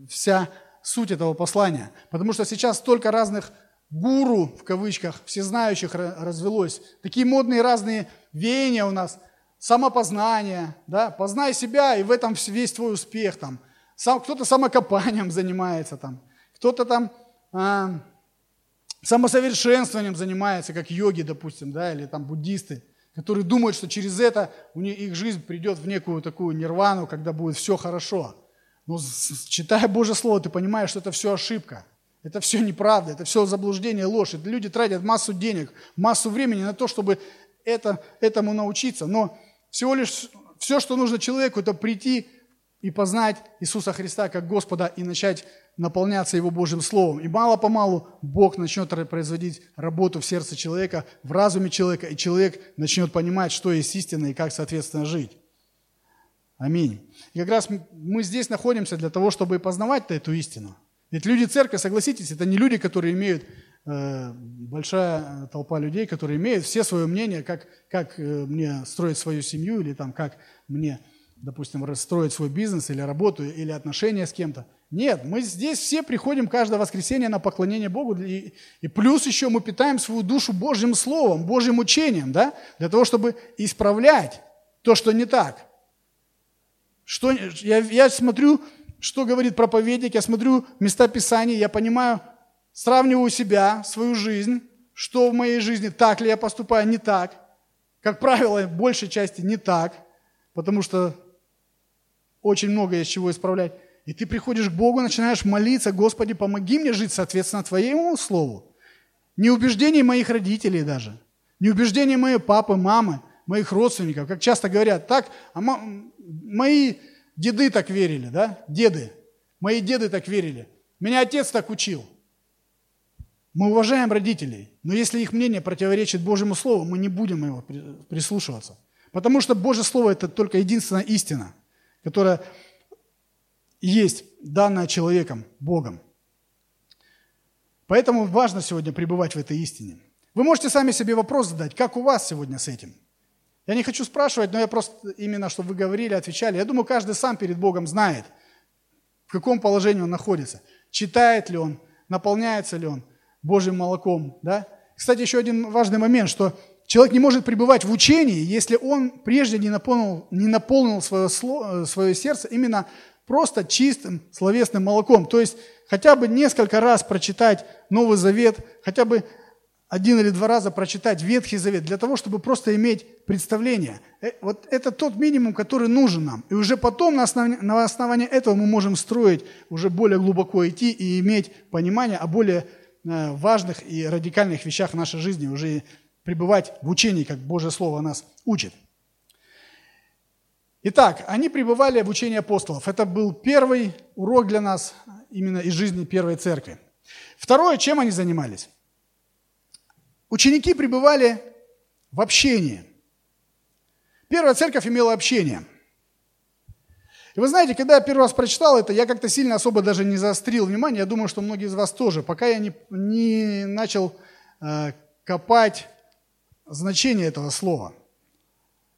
вся суть этого послания. Потому что сейчас столько разных гуру, в кавычках, всезнающих развелось. Такие модные разные веяния у нас, самопознание, да, познай себя, и в этом весь твой успех там. Сам, кто-то самокопанием [laughs] занимается там, кто-то там а, самосовершенствованием занимается, как йоги, допустим, да, или там буддисты, которые думают, что через это у них, их жизнь придет в некую такую нирвану, когда будет все хорошо. Но читая Божье Слово, ты понимаешь, что это все ошибка – это все неправда, это все заблуждение, ложь. Это люди тратят массу денег, массу времени на то, чтобы это, этому научиться. Но всего лишь все, что нужно человеку, это прийти и познать Иисуса Христа как Господа и начать наполняться Его Божьим Словом. И мало-помалу Бог начнет производить работу в сердце человека, в разуме человека, и человек начнет понимать, что есть истина и как, соответственно, жить. Аминь. И как раз мы здесь находимся для того, чтобы познавать эту истину – ведь люди церкви, согласитесь, это не люди, которые имеют э, большая толпа людей, которые имеют все свое мнение, как, как э, мне строить свою семью, или там, как мне, допустим, строить свой бизнес, или работу, или отношения с кем-то. Нет, мы здесь все приходим каждое воскресенье на поклонение Богу, и, и плюс еще мы питаем свою душу Божьим Словом, Божьим учением, да, для того, чтобы исправлять то, что не так. Что, я, я смотрю что говорит проповедник, я смотрю места Писания, я понимаю, сравниваю себя, свою жизнь, что в моей жизни, так ли я поступаю, не так. Как правило, в большей части не так, потому что очень много есть чего исправлять. И ты приходишь к Богу, начинаешь молиться, Господи, помоги мне жить соответственно Твоему Слову. Не убеждений моих родителей даже, не убеждений моей папы, мамы, моих родственников, как часто говорят, так, а мои Деды так верили, да? Деды. Мои деды так верили. Меня отец так учил. Мы уважаем родителей, но если их мнение противоречит Божьему Слову, мы не будем его прислушиваться. Потому что Божье Слово – это только единственная истина, которая есть, данная человеком, Богом. Поэтому важно сегодня пребывать в этой истине. Вы можете сами себе вопрос задать, как у вас сегодня с этим – я не хочу спрашивать, но я просто именно, чтобы вы говорили, отвечали. Я думаю, каждый сам перед Богом знает, в каком положении он находится. Читает ли он, наполняется ли он Божьим молоком. Да? Кстати, еще один важный момент, что человек не может пребывать в учении, если он прежде не наполнил, не наполнил свое, свое сердце именно просто чистым словесным молоком. То есть хотя бы несколько раз прочитать Новый Завет, хотя бы один или два раза прочитать Ветхий Завет для того, чтобы просто иметь представление. Э, вот это тот минимум, который нужен нам. И уже потом на основании, на основании этого мы можем строить, уже более глубоко идти и иметь понимание о более э, важных и радикальных вещах нашей жизни, уже пребывать в учении, как Божье Слово нас учит. Итак, они пребывали в учении апостолов. Это был первый урок для нас именно из жизни первой церкви. Второе, чем они занимались? Ученики пребывали в общении. Первая церковь имела общение. И вы знаете, когда я первый раз прочитал это, я как-то сильно особо даже не заострил внимание. Я думаю, что многие из вас тоже, пока я не, не начал э, копать значение этого слова.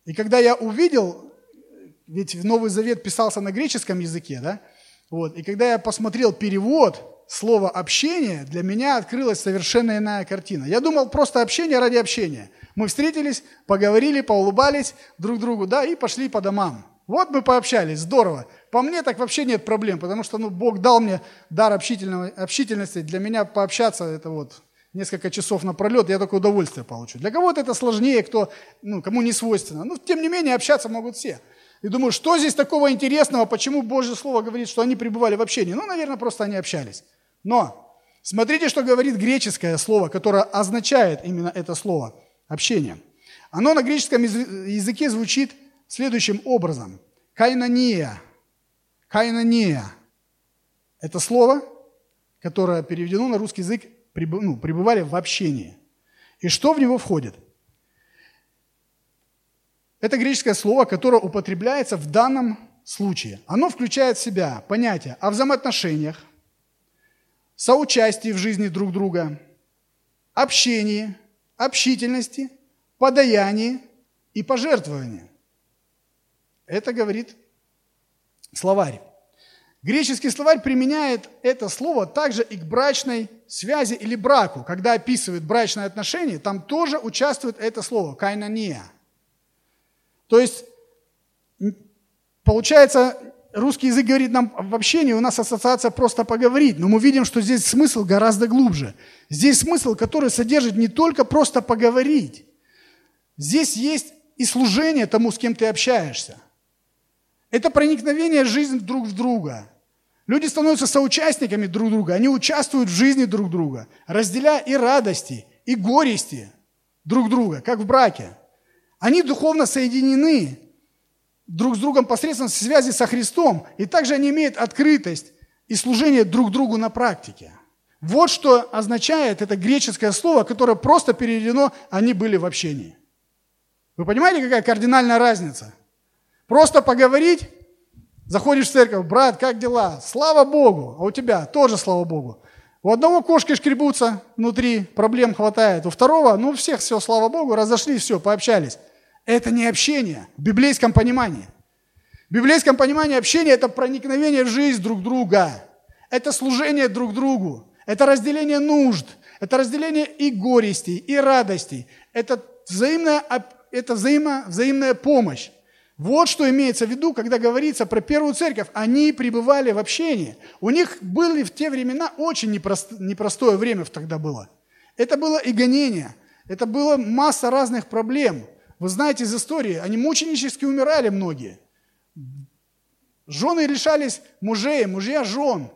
И когда я увидел, ведь Новый Завет писался на греческом языке, да? Вот. И когда я посмотрел перевод слова «общение», для меня открылась совершенно иная картина. Я думал просто общение ради общения. Мы встретились, поговорили, поулыбались друг другу, да, и пошли по домам. Вот мы пообщались, здорово. По мне так вообще нет проблем, потому что ну, Бог дал мне дар общительности. Для меня пообщаться это вот несколько часов напролет, я только удовольствие получу. Для кого-то это сложнее, кто, ну, кому не свойственно. Но тем не менее общаться могут все. И думаю, что здесь такого интересного, почему Божье Слово говорит, что они пребывали в общении? Ну, наверное, просто они общались. Но смотрите, что говорит греческое слово, которое означает именно это слово – общение. Оно на греческом языке звучит следующим образом. Кайнания. Кайнания. Это слово, которое переведено на русский язык ну, пребывали в общении. И что в него входит? Это греческое слово, которое употребляется в данном случае. Оно включает в себя понятие о взаимоотношениях, соучастии в жизни друг друга, общении, общительности, подаянии и пожертвовании. Это говорит словарь. Греческий словарь применяет это слово также и к брачной связи или браку. Когда описывает брачные отношения, там тоже участвует это слово – кайнания. То есть, получается, русский язык говорит нам в общении, у нас ассоциация просто поговорить, но мы видим, что здесь смысл гораздо глубже. Здесь смысл, который содержит не только просто поговорить. Здесь есть и служение тому, с кем ты общаешься – это проникновение жизни друг в друга. Люди становятся соучастниками друг друга, они участвуют в жизни друг друга, разделяя и радости, и горести друг друга, как в браке. Они духовно соединены друг с другом посредством связи со Христом, и также они имеют открытость и служение друг другу на практике. Вот что означает это греческое слово, которое просто переведено «они были в общении». Вы понимаете, какая кардинальная разница? Просто поговорить, заходишь в церковь, брат, как дела? Слава Богу, а у тебя тоже слава Богу. У одного кошки шкребутся внутри, проблем хватает. У второго, ну, всех все, слава Богу, разошлись, все, пообщались. Это не общение в библейском понимании. В библейском понимании общение – это проникновение в жизнь друг друга. Это служение друг другу. Это разделение нужд. Это разделение и горестей, и радостей. Это взаимная, это взаимо, взаимная помощь. Вот что имеется в виду, когда говорится про первую церковь. Они пребывали в общении. У них были в те времена очень непростое время тогда было. Это было и гонение. Это было масса разных проблем. Вы знаете из истории, они мученически умирали многие. Жены лишались мужей, мужья жен.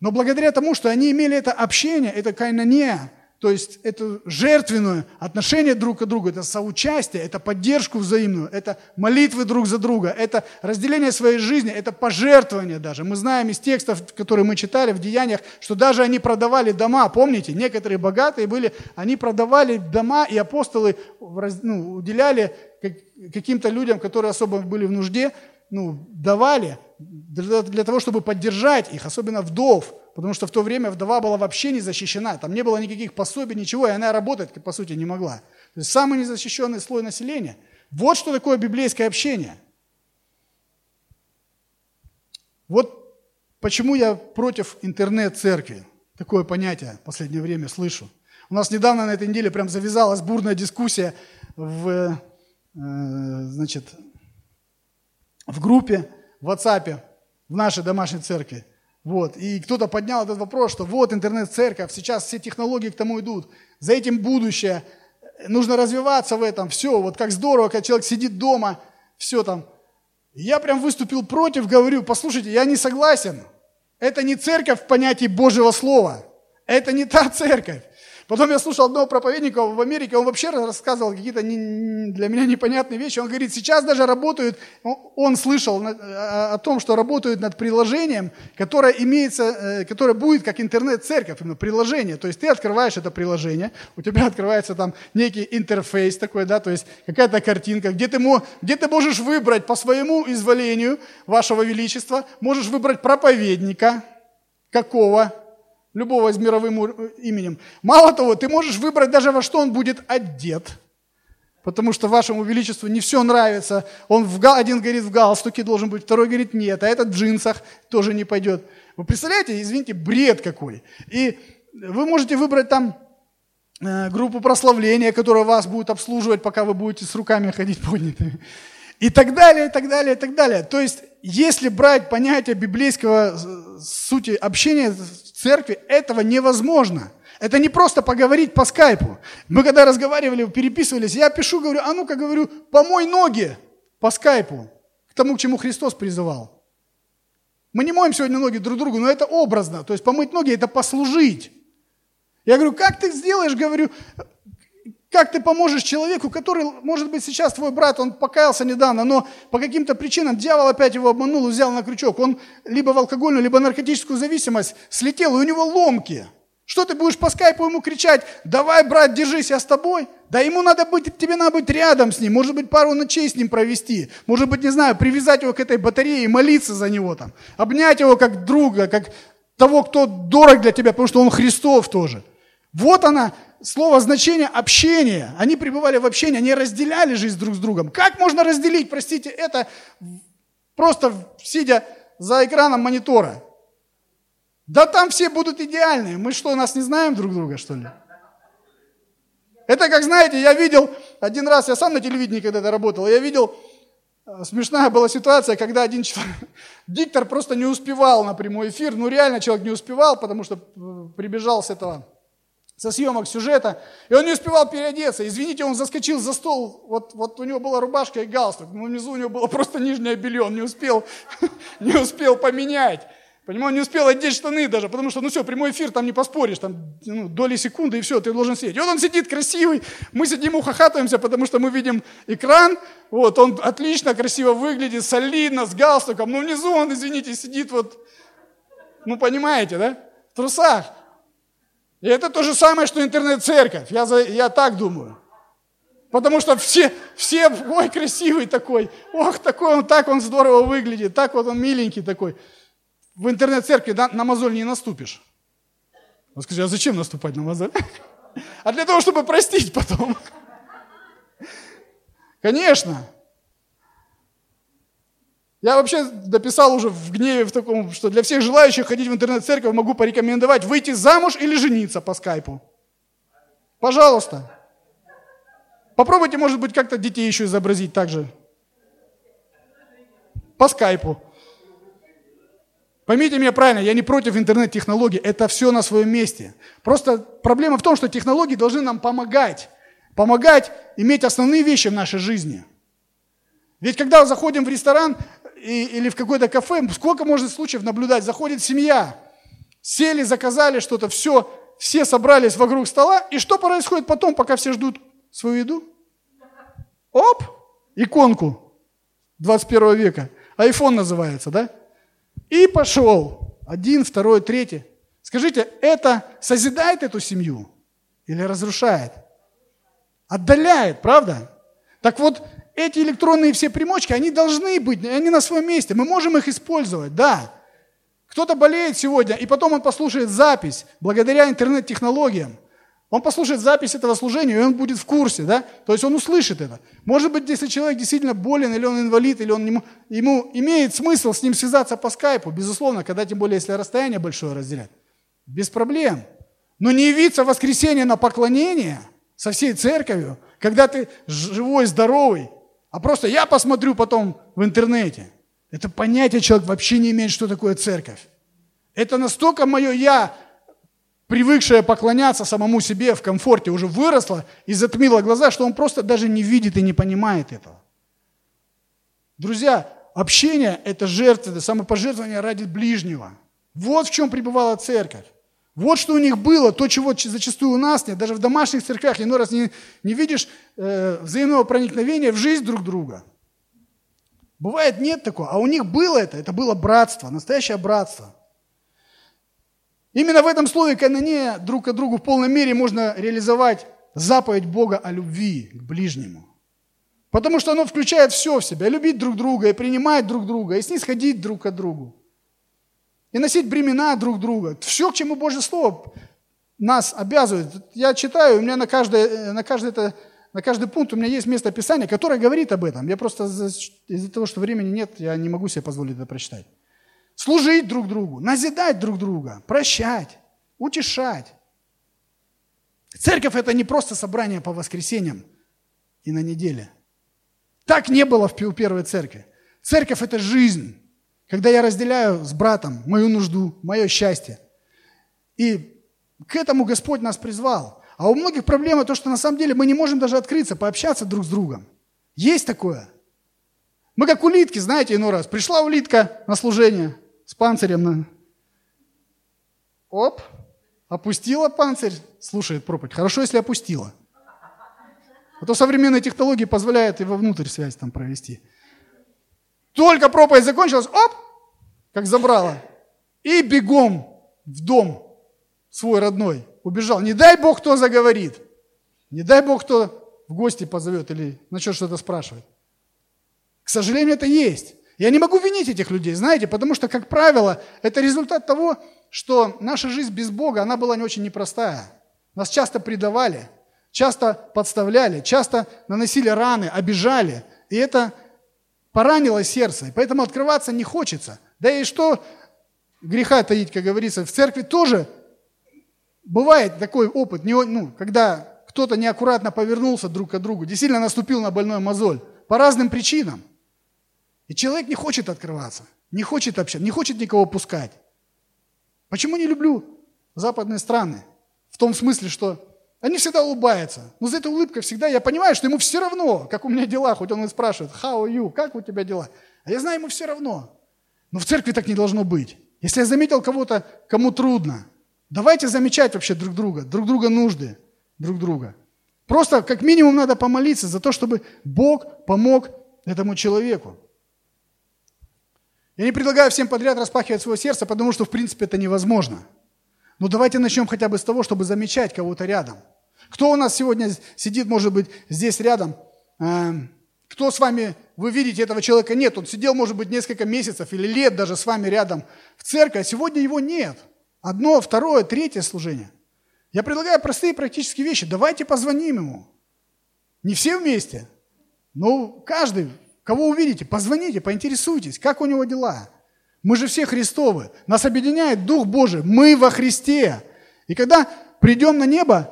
Но благодаря тому, что они имели это общение, это кайнания, то есть это жертвенное отношение друг к другу, это соучастие, это поддержку взаимную, это молитвы друг за друга, это разделение своей жизни, это пожертвование даже. Мы знаем из текстов, которые мы читали в Деяниях, что даже они продавали дома. Помните, некоторые богатые были, они продавали дома, и апостолы ну, уделяли каким-то людям, которые особо были в нужде, ну, давали для, для того, чтобы поддержать их, особенно вдов, потому что в то время вдова была вообще не защищена, там не было никаких пособий, ничего, и она работать, по сути, не могла. То есть самый незащищенный слой населения. Вот что такое библейское общение. Вот почему я против интернет-церкви. Такое понятие в последнее время слышу. У нас недавно на этой неделе прям завязалась бурная дискуссия в, э, значит, в группе в WhatsApp в нашей домашней церкви. Вот. И кто-то поднял этот вопрос, что вот интернет-церковь, сейчас все технологии к тому идут, за этим будущее, нужно развиваться в этом, все, вот как здорово, когда человек сидит дома, все там. Я прям выступил против, говорю, послушайте, я не согласен. Это не церковь в понятии Божьего Слова. Это не та церковь. Потом я слушал одного проповедника в Америке, он вообще рассказывал какие-то для меня непонятные вещи. Он говорит, сейчас даже работают, он слышал о том, что работают над приложением, которое имеется, э, которое будет как интернет-церковь, именно приложение. То есть ты открываешь это приложение, у тебя [laughs] открывается там некий интерфейс такой, да, то есть какая-то картинка, где ты, где ты можешь выбрать по своему изволению вашего величества, можешь выбрать проповедника, какого, любого с мировым именем. Мало того, ты можешь выбрать даже во что он будет одет. потому что вашему величеству не все нравится. Он в, один говорит в галстуке должен быть, второй говорит нет, а этот в джинсах тоже не пойдет. Вы представляете, извините, бред какой. И вы можете выбрать там э, группу прославления, которая вас будет обслуживать, пока вы будете с руками ходить поднятыми. И так далее, и так далее, и так далее. То есть, если брать понятие библейского э, сути общения в церкви, этого невозможно. Это не просто поговорить по скайпу. Мы когда разговаривали, переписывались, я пишу, говорю, а ну-ка, говорю, помой ноги по скайпу, к тому, к чему Христос призывал. Мы не моем сегодня ноги друг другу, но это образно. То есть помыть ноги – это послужить. Я говорю, как ты сделаешь, говорю, как ты поможешь человеку, который, может быть, сейчас твой брат, он покаялся недавно, но по каким-то причинам дьявол опять его обманул взял на крючок. Он либо в алкогольную, либо наркотическую зависимость слетел, и у него ломки. Что ты будешь по скайпу ему кричать, давай, брат, держись, я с тобой? Да ему надо быть, тебе надо быть рядом с ним, может быть, пару ночей с ним провести, может быть, не знаю, привязать его к этой батарее и молиться за него там, обнять его как друга, как того, кто дорог для тебя, потому что он Христов тоже. Вот она, слово значение общения. Они пребывали в общении, они разделяли жизнь друг с другом. Как можно разделить, простите, это просто сидя за экраном монитора? Да там все будут идеальные. Мы что, нас не знаем друг друга, что ли? Это как, знаете, я видел, один раз, я сам на телевидении когда-то работал, я видел, э, смешная была ситуация, когда один человек, [laughs] диктор просто не успевал на прямой эфир, ну реально человек не успевал, потому что э, прибежал с этого со съемок сюжета, и он не успевал переодеться. Извините, он заскочил за стол, вот, вот у него была рубашка и галстук, но внизу у него было просто нижнее белье, он не успел, [laughs] не успел поменять. Понимаю, он не успел одеть штаны даже, потому что, ну все, прямой эфир, там не поспоришь, там ну, доли секунды, и все, ты должен сидеть. И вот он сидит красивый, мы сидим ухахатываемся, потому что мы видим экран, вот, он отлично, красиво выглядит, солидно, с галстуком, но внизу он, извините, сидит вот, ну понимаете, да, в трусах. И это то же самое, что интернет-церковь. Я, за, я так думаю. Потому что все, все, ой, красивый такой, ох, такой он, так он здорово выглядит, так вот он миленький такой. В интернет-церкви на, на мозоль не наступишь. Он скажет, а зачем наступать на мозоль? [laughs] А для того, чтобы простить потом. [laughs] Конечно. Я вообще дописал уже в гневе в таком, что для всех желающих ходить в интернет-церковь могу порекомендовать выйти замуж или жениться по скайпу. Пожалуйста. Попробуйте, может быть, как-то детей еще изобразить так же. По скайпу. Поймите меня правильно, я не против интернет-технологий, это все на своем месте. Просто проблема в том, что технологии должны нам помогать. Помогать иметь основные вещи в нашей жизни. Ведь когда заходим в ресторан, и, или в какое-то кафе, сколько можно случаев наблюдать, заходит семья, сели, заказали что-то, все, все собрались вокруг стола, и что происходит потом, пока все ждут свою еду? Оп, иконку 21 века, iPhone называется, да? И пошел, один, второй, третий. Скажите, это созидает эту семью или разрушает? Отдаляет, правда? Так вот, эти электронные все примочки, они должны быть, они на своем месте. Мы можем их использовать, да. Кто-то болеет сегодня, и потом он послушает запись благодаря интернет-технологиям. Он послушает запись этого служения, и он будет в курсе, да? То есть он услышит это. Может быть, если человек действительно болен, или он инвалид, или он ему, ему имеет смысл с ним связаться по скайпу, безусловно, когда тем более, если расстояние большое разделять, без проблем. Но не явиться в воскресенье на поклонение со всей церковью, когда ты живой, здоровый, а просто я посмотрю потом в интернете. Это понятие человек вообще не имеет, что такое церковь. Это настолько мое я, привыкшее поклоняться самому себе в комфорте, уже выросло и затмило глаза, что он просто даже не видит и не понимает этого. Друзья, общение – это жертва, это самопожертвование ради ближнего. Вот в чем пребывала церковь. Вот что у них было, то, чего зачастую у нас нет. Даже в домашних церквях иной раз не, не видишь э, взаимного проникновения в жизнь друг друга. Бывает нет такого, а у них было это, это было братство, настоящее братство. Именно в этом слове каноне друг к другу в полной мере можно реализовать заповедь Бога о любви к ближнему. Потому что оно включает все в себя. любить друг друга, и принимать друг друга, и снисходить друг к другу и носить бремена друг друга. Все, к чему Божье Слово нас обязывает. Я читаю, у меня на каждое, на каждое это на каждый пункт у меня есть место Писания, которое говорит об этом. Я просто из-за того, что времени нет, я не могу себе позволить это прочитать. Служить друг другу, назидать друг друга, прощать, утешать. Церковь – это не просто собрание по воскресеньям и на неделе. Так не было в первой церкви. Церковь – это жизнь, когда я разделяю с братом мою нужду, мое счастье. И к этому Господь нас призвал. А у многих проблема то, что на самом деле мы не можем даже открыться, пообщаться друг с другом. Есть такое. Мы как улитки, знаете, иной раз. Пришла улитка на служение с панцирем. На... Оп, опустила панцирь, слушает проповедь. Хорошо, если опустила. А то современные технологии позволяют и вовнутрь связь там провести. Только проповедь закончилась, оп, как забрала. И бегом в дом свой родной убежал. Не дай Бог, кто заговорит. Не дай Бог, кто в гости позовет или начнет что-то спрашивать. К сожалению, это есть. Я не могу винить этих людей, знаете, потому что, как правило, это результат того, что наша жизнь без Бога, она была не очень непростая. Нас часто предавали, часто подставляли, часто наносили раны, обижали. И это поранило сердце. И поэтому открываться не хочется. Да и что греха таить, как говорится, в церкви тоже бывает такой опыт, ну, когда кто-то неаккуратно повернулся друг к другу, действительно наступил на больной мозоль по разным причинам. И человек не хочет открываться, не хочет общаться, не хочет никого пускать. Почему не люблю западные страны? В том смысле, что они всегда улыбаются. Но за этой улыбкой всегда я понимаю, что ему все равно, как у меня дела, хоть он и спрашивает, how are you, как у тебя дела? А я знаю, ему все равно. Но в церкви так не должно быть. Если я заметил кого-то, кому трудно, давайте замечать вообще друг друга, друг друга нужды, друг друга. Просто как минимум надо помолиться за то, чтобы Бог помог этому человеку. Я не предлагаю всем подряд распахивать свое сердце, потому что в принципе это невозможно. Но давайте начнем хотя бы с того, чтобы замечать кого-то рядом. Кто у нас сегодня сидит, может быть, здесь рядом? Эм, кто с вами, вы видите, этого человека нет. Он сидел, может быть, несколько месяцев или лет даже с вами рядом в церкви, а сегодня его нет. Одно, второе, третье служение. Я предлагаю простые практические вещи. Давайте позвоним ему. Не все вместе, но каждый, кого увидите, позвоните, поинтересуйтесь, как у него дела. Мы же все Христовы. Нас объединяет Дух Божий. Мы во Христе. И когда придем на небо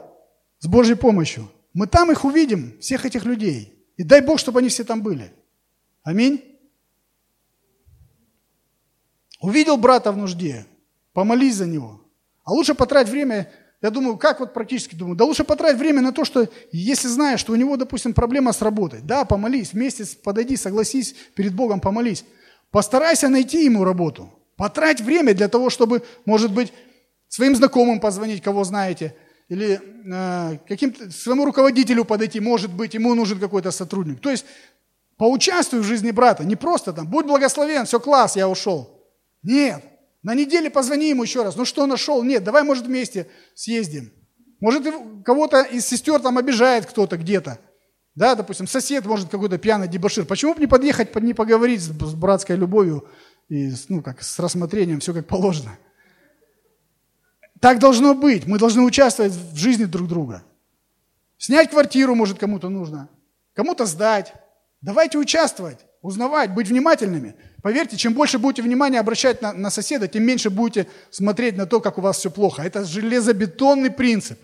с Божьей помощью, мы там их увидим, всех этих людей. И дай Бог, чтобы они все там были. Аминь. Увидел брата в нужде, помолись за него. А лучше потрать время, я думаю, как вот практически думаю, да лучше потрать время на то, что если знаешь, что у него, допустим, проблема с работой, да, помолись, вместе подойди, согласись перед Богом, помолись. Постарайся найти ему работу. Потрать время для того, чтобы, может быть, своим знакомым позвонить, кого знаете – или э, каким-то своему руководителю подойти, может быть, ему нужен какой-то сотрудник. То есть поучаствуй в жизни брата, не просто там, будь благословен, все класс, я ушел. Нет, на неделе позвони ему еще раз, ну что нашел? Нет, давай, может, вместе съездим. Может, кого-то из сестер там обижает кто-то где-то. Да, допустим, сосед, может, какой-то пьяный дебошир. Почему бы не подъехать, не поговорить с братской любовью и, ну, как, с рассмотрением, все как положено. Так должно быть. Мы должны участвовать в жизни друг друга. Снять квартиру, может, кому-то нужно. Кому-то сдать. Давайте участвовать, узнавать, быть внимательными. Поверьте, чем больше будете внимания обращать на, на соседа, тем меньше будете смотреть на то, как у вас все плохо. Это железобетонный принцип.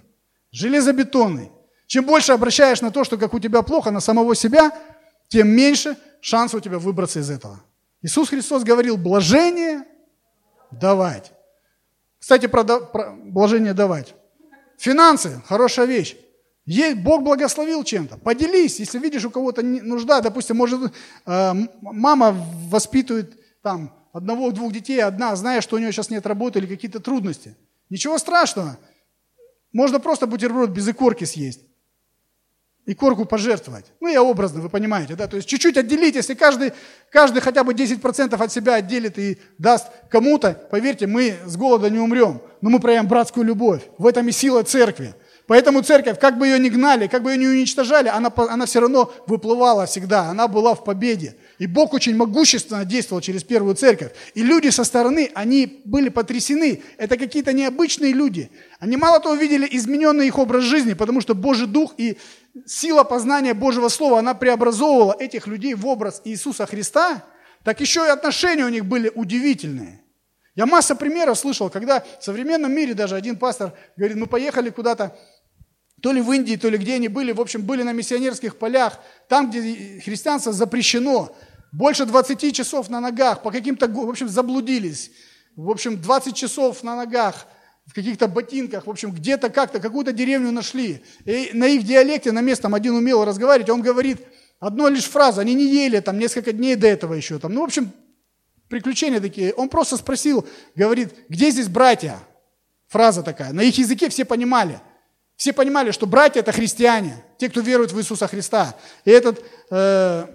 Железобетонный. Чем больше обращаешь на то, что как у тебя плохо, на самого себя, тем меньше шанс у тебя выбраться из этого. Иисус Христос говорил, блажение давать. Кстати, про, про блажение давать. Финансы – хорошая вещь. Есть, Бог благословил чем-то. Поделись, если видишь у кого-то нужда. Допустим, может, э, мама воспитывает там одного-двух детей, одна, зная, что у нее сейчас нет работы или какие-то трудности. Ничего страшного. Можно просто бутерброд без икорки съесть и корку пожертвовать. Ну, я образно, вы понимаете, да? То есть чуть-чуть отделить, если каждый, каждый хотя бы 10% от себя отделит и даст кому-то, поверьте, мы с голода не умрем, но мы проявим братскую любовь. В этом и сила церкви. Поэтому церковь, как бы ее ни гнали, как бы ее ни уничтожали, она, она все равно выплывала всегда, она была в победе. И Бог очень могущественно действовал через первую церковь. И люди со стороны, они были потрясены. Это какие-то необычные люди. Они мало того видели измененный их образ жизни, потому что Божий Дух и сила познания Божьего Слова, она преобразовывала этих людей в образ Иисуса Христа, так еще и отношения у них были удивительные. Я масса примеров слышал, когда в современном мире даже один пастор говорит, мы поехали куда-то то ли в Индии, то ли где они были, в общем, были на миссионерских полях, там, где христианство запрещено, больше 20 часов на ногах, по каким-то, в общем, заблудились, в общем, 20 часов на ногах, в каких-то ботинках, в общем, где-то как-то, какую-то деревню нашли. И на их диалекте, на местном один умел разговаривать, он говорит одну лишь фразу, они не ели там несколько дней до этого еще, там, ну, в общем, приключения такие. Он просто спросил, говорит, где здесь братья? Фраза такая. На их языке все понимали – все понимали, что братья – это христиане, те, кто верует в Иисуса Христа. И этот э,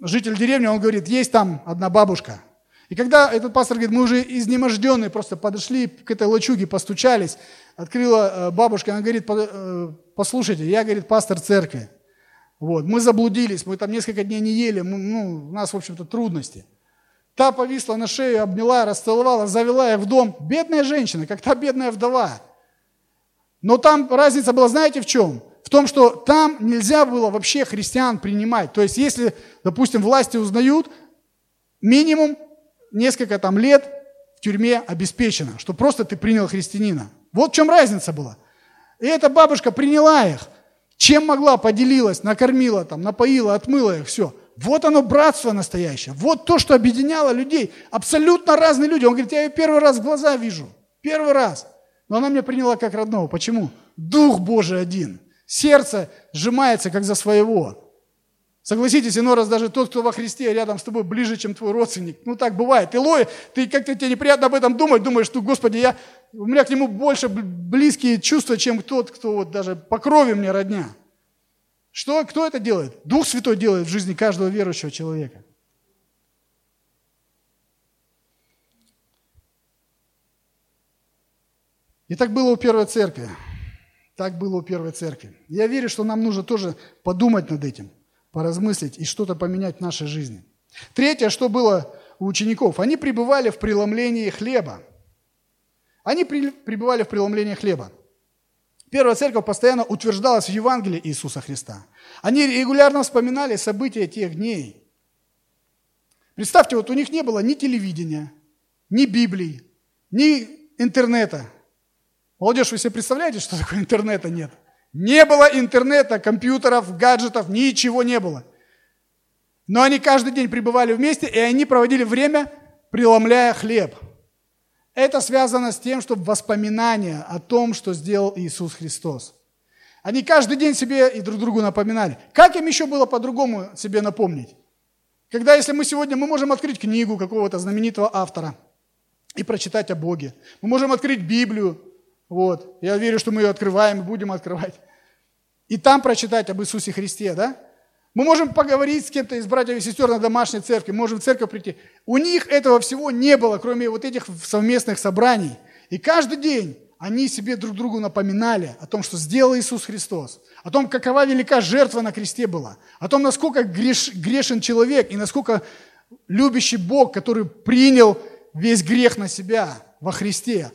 житель деревни, он говорит, есть там одна бабушка. И когда этот пастор говорит, мы уже изнеможденные просто подошли к этой лачуге, постучались, открыла э, бабушка, она говорит, э, послушайте, я, говорит, пастор церкви. Вот, мы заблудились, мы там несколько дней не ели, мы, ну, у нас, в общем-то, трудности. Та повисла на шею, обняла, расцеловала, завела их в дом. Бедная женщина, как та бедная вдова. Но там разница была, знаете, в чем? В том, что там нельзя было вообще христиан принимать. То есть, если, допустим, власти узнают, минимум несколько там лет в тюрьме обеспечено, что просто ты принял христианина. Вот в чем разница была. И эта бабушка приняла их. Чем могла, поделилась, накормила, там, напоила, отмыла их, все. Вот оно братство настоящее. Вот то, что объединяло людей. Абсолютно разные люди. Он говорит, я ее первый раз в глаза вижу. Первый раз. Но она меня приняла как родного. Почему? Дух Божий один. Сердце сжимается, как за своего. Согласитесь, иной раз даже тот, кто во Христе рядом с тобой ближе, чем твой родственник. Ну так бывает. Ты лой, ты как-то тебе неприятно об этом думать, думаешь, что, Господи, я, у меня к нему больше близкие чувства, чем тот, кто вот даже по крови мне родня. Что, кто это делает? Дух Святой делает в жизни каждого верующего человека. И так было у первой церкви. Так было у первой церкви. Я верю, что нам нужно тоже подумать над этим, поразмыслить и что-то поменять в нашей жизни. Третье, что было у учеников. Они пребывали в преломлении хлеба. Они пребывали в преломлении хлеба. Первая церковь постоянно утверждалась в Евангелии Иисуса Христа. Они регулярно вспоминали события тех дней. Представьте, вот у них не было ни телевидения, ни Библии, ни интернета, Молодежь, вы себе представляете, что такое интернета нет? Не было интернета, компьютеров, гаджетов, ничего не было. Но они каждый день пребывали вместе, и они проводили время, преломляя хлеб. Это связано с тем, чтобы воспоминания о том, что сделал Иисус Христос. Они каждый день себе и друг другу напоминали. Как им еще было по-другому себе напомнить? Когда, если мы сегодня, мы можем открыть книгу какого-то знаменитого автора и прочитать о Боге. Мы можем открыть Библию, вот. Я верю, что мы ее открываем и будем открывать. И там прочитать об Иисусе Христе, да? Мы можем поговорить с кем-то из братьев и сестер на домашней церкви, можем в церковь прийти. У них этого всего не было, кроме вот этих совместных собраний. И каждый день они себе друг другу напоминали о том, что сделал Иисус Христос, о том, какова велика жертва на кресте была, о том, насколько греш, грешен человек и насколько любящий Бог, который принял весь грех на себя во Христе,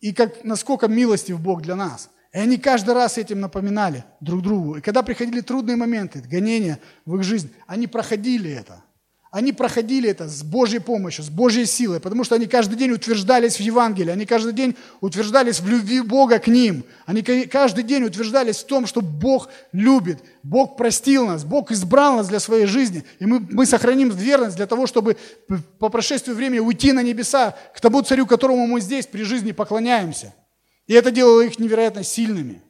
и как, насколько милостив Бог для нас. И они каждый раз этим напоминали друг другу. И когда приходили трудные моменты, гонения в их жизнь, они проходили это. Они проходили это с Божьей помощью, с Божьей силой, потому что они каждый день утверждались в Евангелии, они каждый день утверждались в любви Бога к ним, они каждый день утверждались в том, что Бог любит, Бог простил нас, Бог избрал нас для своей жизни, и мы, мы сохраним верность для того, чтобы по прошествию времени уйти на небеса к тому царю, которому мы здесь при жизни поклоняемся. И это делало их невероятно сильными.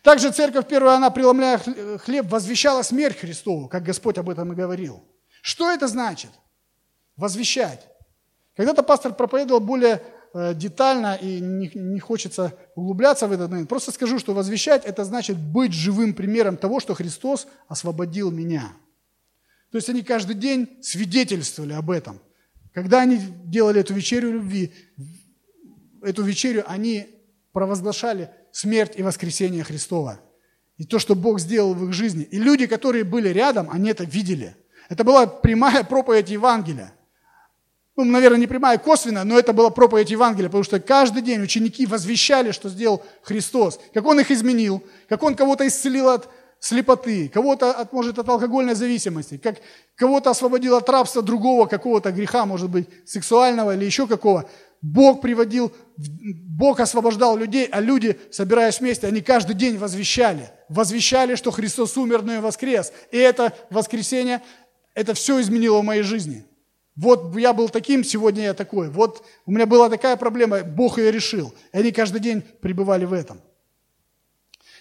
Также церковь первая, она, преломляя хлеб, возвещала смерть Христову, как Господь об этом и говорил. Что это значит? Возвещать. Когда-то пастор проповедовал более э, детально и не, хочется углубляться в этот момент. Просто скажу, что возвещать – это значит быть живым примером того, что Христос освободил меня. То есть они каждый день свидетельствовали об этом. Когда они делали эту вечерю любви, эту вечерю они провозглашали смерть и воскресение Христова. И то, что Бог сделал в их жизни. И люди, которые были рядом, они это видели. Это была прямая проповедь Евангелия. Ну, наверное, не прямая, а косвенная, но это была проповедь Евангелия, потому что каждый день ученики возвещали, что сделал Христос, как Он их изменил, как Он кого-то исцелил от слепоты, кого-то, от, может, от алкогольной зависимости, как кого-то освободил от рабства другого какого-то греха, может быть, сексуального или еще какого. Бог приводил, Бог освобождал людей, а люди, собираясь вместе, они каждый день возвещали. Возвещали, что Христос умер, но и воскрес. И это воскресение, это все изменило в моей жизни. Вот я был таким, сегодня я такой. Вот у меня была такая проблема, Бог ее решил. И они каждый день пребывали в этом.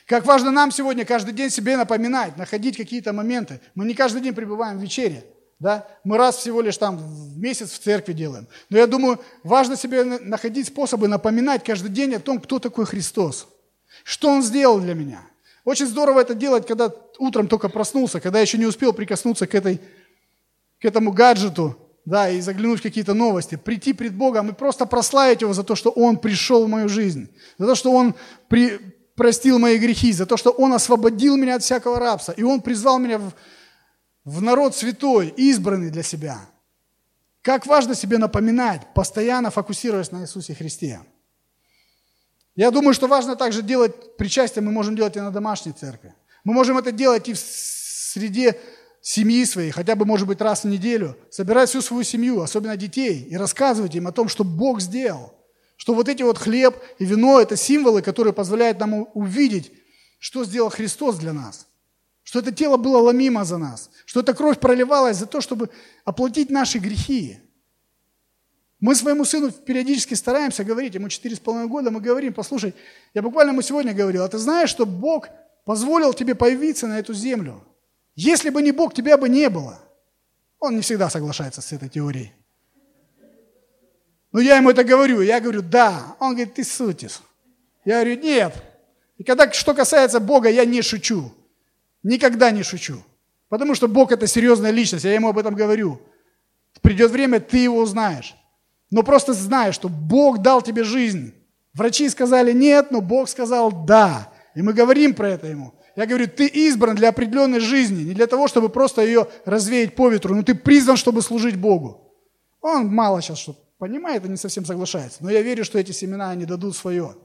Как важно нам сегодня каждый день себе напоминать, находить какие-то моменты. Мы не каждый день пребываем в вечере. Да? Мы раз всего лишь там в месяц в церкви делаем. Но я думаю, важно себе находить способы напоминать каждый день о том, кто такой Христос. Что Он сделал для меня. Очень здорово это делать, когда утром только проснулся, когда еще не успел прикоснуться к, этой, к этому гаджету, да, и заглянуть в какие-то новости, прийти пред Богом и просто прославить Его за то, что Он пришел в мою жизнь, за то, что Он при, простил мои грехи, за то, что Он освободил меня от всякого рабства, и Он призвал меня в, в народ святой, избранный для себя. Как важно себе напоминать, постоянно фокусируясь на Иисусе Христе. Я думаю, что важно также делать причастие, мы можем делать и на домашней церкви. Мы можем это делать и в среде семьи своей, хотя бы, может быть, раз в неделю, собирать всю свою семью, особенно детей, и рассказывать им о том, что Бог сделал. Что вот эти вот хлеб и вино – это символы, которые позволяют нам увидеть, что сделал Христос для нас. Что это тело было ломимо за нас. Что эта кровь проливалась за то, чтобы оплатить наши грехи. Мы своему сыну периодически стараемся говорить, ему 4,5 года, мы говорим, послушай, я буквально ему сегодня говорил, а ты знаешь, что Бог позволил тебе появиться на эту землю? Если бы не Бог, тебя бы не было. Он не всегда соглашается с этой теорией. Но я ему это говорю, я говорю, да. Он говорит, ты сутис. Я говорю, нет. И когда, что касается Бога, я не шучу. Никогда не шучу. Потому что Бог это серьезная личность, я ему об этом говорю. Придет время, ты его узнаешь. Но просто знай, что Бог дал тебе жизнь. Врачи сказали нет, но Бог сказал да. И мы говорим про это ему. Я говорю, ты избран для определенной жизни, не для того, чтобы просто ее развеять по ветру, но ты призван, чтобы служить Богу. Он мало сейчас что понимает и не совсем соглашается. Но я верю, что эти семена, они дадут свое.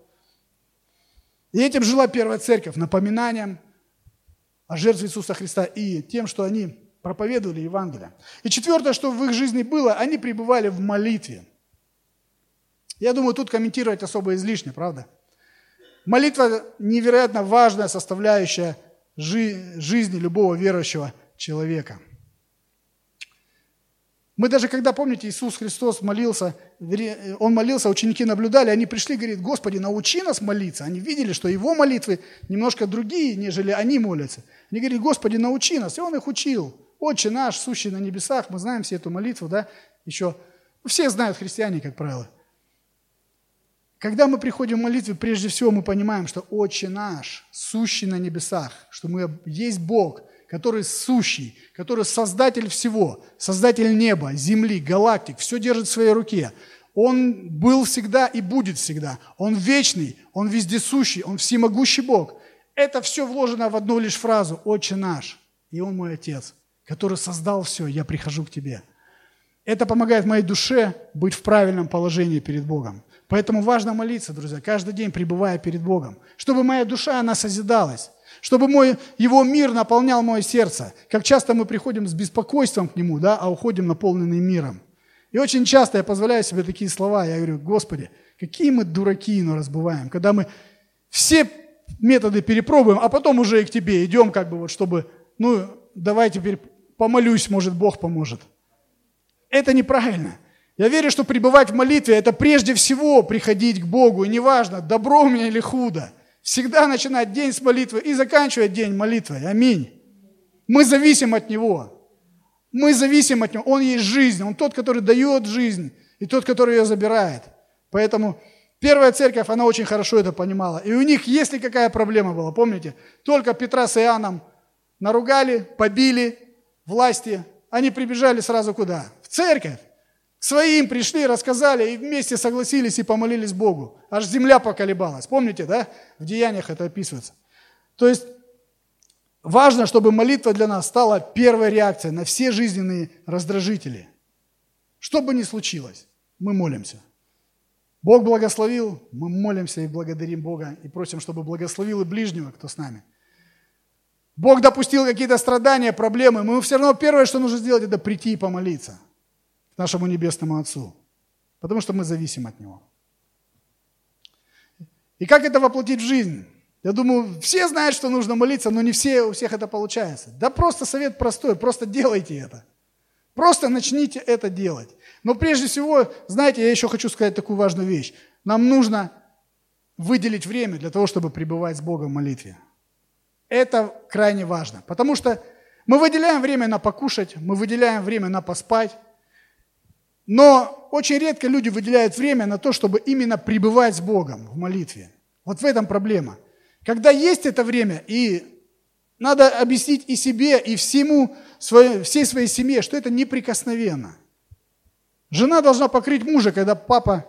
И этим жила первая церковь, напоминанием о жертве Иисуса Христа и тем, что они проповедовали Евангелие. И четвертое, что в их жизни было, они пребывали в молитве. Я думаю, тут комментировать особо излишне, правда? Молитва невероятно важная составляющая жизни любого верующего человека – мы даже когда, помните, Иисус Христос молился, Он молился, ученики наблюдали, они пришли, говорит, Господи, научи нас молиться. Они видели, что Его молитвы немножко другие, нежели они молятся. Они говорят, Господи, научи нас. И Он их учил. Отче наш, сущий на небесах, мы знаем все эту молитву, да, еще. Все знают христиане, как правило. Когда мы приходим в молитве, прежде всего мы понимаем, что Отче наш, сущий на небесах, что мы есть Бог – который сущий, который создатель всего, создатель неба, земли, галактик, все держит в своей руке. Он был всегда и будет всегда. Он вечный, он вездесущий, он всемогущий Бог. Это все вложено в одну лишь фразу «Отче наш». И Он мой Отец, который создал все, я прихожу к Тебе. Это помогает моей душе быть в правильном положении перед Богом. Поэтому важно молиться, друзья, каждый день пребывая перед Богом, чтобы моя душа, она созидалась чтобы мой, его мир наполнял мое сердце. Как часто мы приходим с беспокойством к нему, да, а уходим наполненные миром. И очень часто я позволяю себе такие слова, я говорю, Господи, какие мы дураки но разбываем, когда мы все методы перепробуем, а потом уже и к Тебе идем, как бы вот, чтобы, ну, давай теперь помолюсь, может, Бог поможет. Это неправильно. Я верю, что пребывать в молитве – это прежде всего приходить к Богу, и неважно, добро у меня или худо – Всегда начинать день с молитвы и заканчивать день молитвой. Аминь. Мы зависим от Него. Мы зависим от Него. Он есть жизнь. Он тот, который дает жизнь, и тот, который ее забирает. Поэтому первая церковь, она очень хорошо это понимала. И у них, если какая проблема была, помните, только Петра с Иоанном наругали, побили власти, они прибежали сразу куда? В церковь. Своим пришли, рассказали и вместе согласились и помолились Богу. Аж земля поколебалась. Помните, да? В деяниях это описывается. То есть важно, чтобы молитва для нас стала первой реакцией на все жизненные раздражители. Что бы ни случилось, мы молимся. Бог благословил, мы молимся и благодарим Бога и просим, чтобы благословил и ближнего, кто с нами. Бог допустил какие-то страдания, проблемы, мы все равно первое, что нужно сделать, это прийти и помолиться нашему Небесному Отцу, потому что мы зависим от Него. И как это воплотить в жизнь? Я думаю, все знают, что нужно молиться, но не все, у всех это получается. Да просто совет простой, просто делайте это. Просто начните это делать. Но прежде всего, знаете, я еще хочу сказать такую важную вещь. Нам нужно выделить время для того, чтобы пребывать с Богом в молитве. Это крайне важно, потому что мы выделяем время на покушать, мы выделяем время на поспать, но очень редко люди выделяют время на то, чтобы именно пребывать с Богом в молитве. Вот в этом проблема. Когда есть это время, и надо объяснить и себе, и всему, всей своей семье, что это неприкосновенно. Жена должна покрыть мужа, когда папа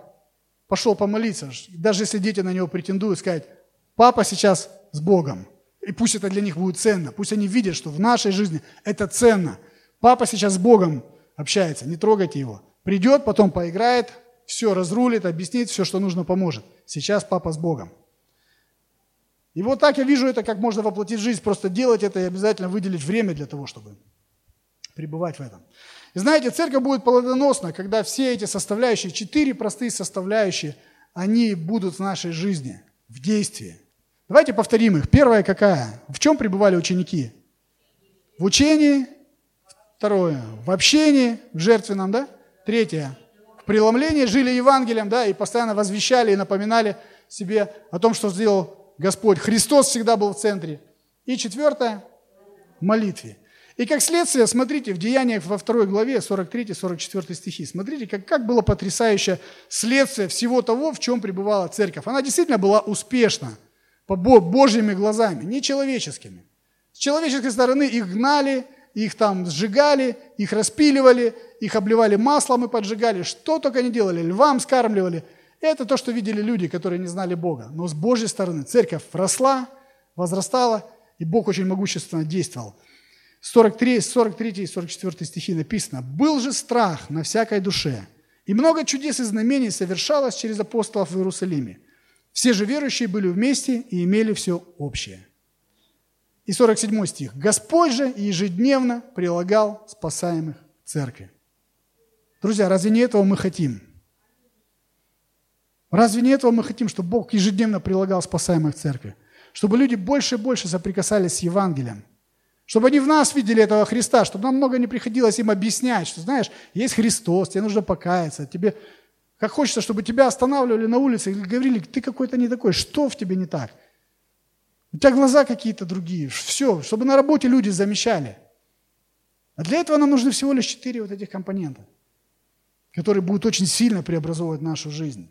пошел помолиться. Даже если дети на него претендуют, сказать, папа сейчас с Богом. И пусть это для них будет ценно. Пусть они видят, что в нашей жизни это ценно. Папа сейчас с Богом общается, не трогайте его. Придет, потом поиграет, все разрулит, объяснит, все, что нужно, поможет. Сейчас папа с Богом. И вот так я вижу это, как можно воплотить в жизнь, просто делать это и обязательно выделить время для того, чтобы пребывать в этом. И знаете, церковь будет плодоносна, когда все эти составляющие, четыре простые составляющие, они будут в нашей жизни, в действии. Давайте повторим их. Первая какая? В чем пребывали ученики? В учении. Второе. В общении, в жертвенном, да? Третье. В преломлении жили Евангелием, да, и постоянно возвещали и напоминали себе о том, что сделал Господь. Христос всегда был в центре. И четвертое. Молитве. И как следствие, смотрите, в Деяниях во второй главе, 43-44 стихи, смотрите, как, как было потрясающее следствие всего того, в чем пребывала церковь. Она действительно была успешна по Божьими глазами, не человеческими. С человеческой стороны их гнали, их там сжигали, их распиливали, их обливали маслом и поджигали, что только не делали, львам скармливали. Это то, что видели люди, которые не знали Бога. Но с Божьей стороны церковь росла, возрастала, и Бог очень могущественно действовал. 43, 43 и 44 стихи написано, «Был же страх на всякой душе, и много чудес и знамений совершалось через апостолов в Иерусалиме. Все же верующие были вместе и имели все общее». И 47 стих. «Господь же ежедневно прилагал спасаемых церкви». Друзья, разве не этого мы хотим? Разве не этого мы хотим, чтобы Бог ежедневно прилагал спасаемых церкви? Чтобы люди больше и больше соприкасались с Евангелием – чтобы они в нас видели этого Христа, чтобы нам много не приходилось им объяснять, что, знаешь, есть Христос, тебе нужно покаяться, тебе как хочется, чтобы тебя останавливали на улице и говорили, ты какой-то не такой, что в тебе не так? У тебя глаза какие-то другие, все, чтобы на работе люди замечали. А для этого нам нужны всего лишь четыре вот этих компонента, которые будут очень сильно преобразовывать нашу жизнь.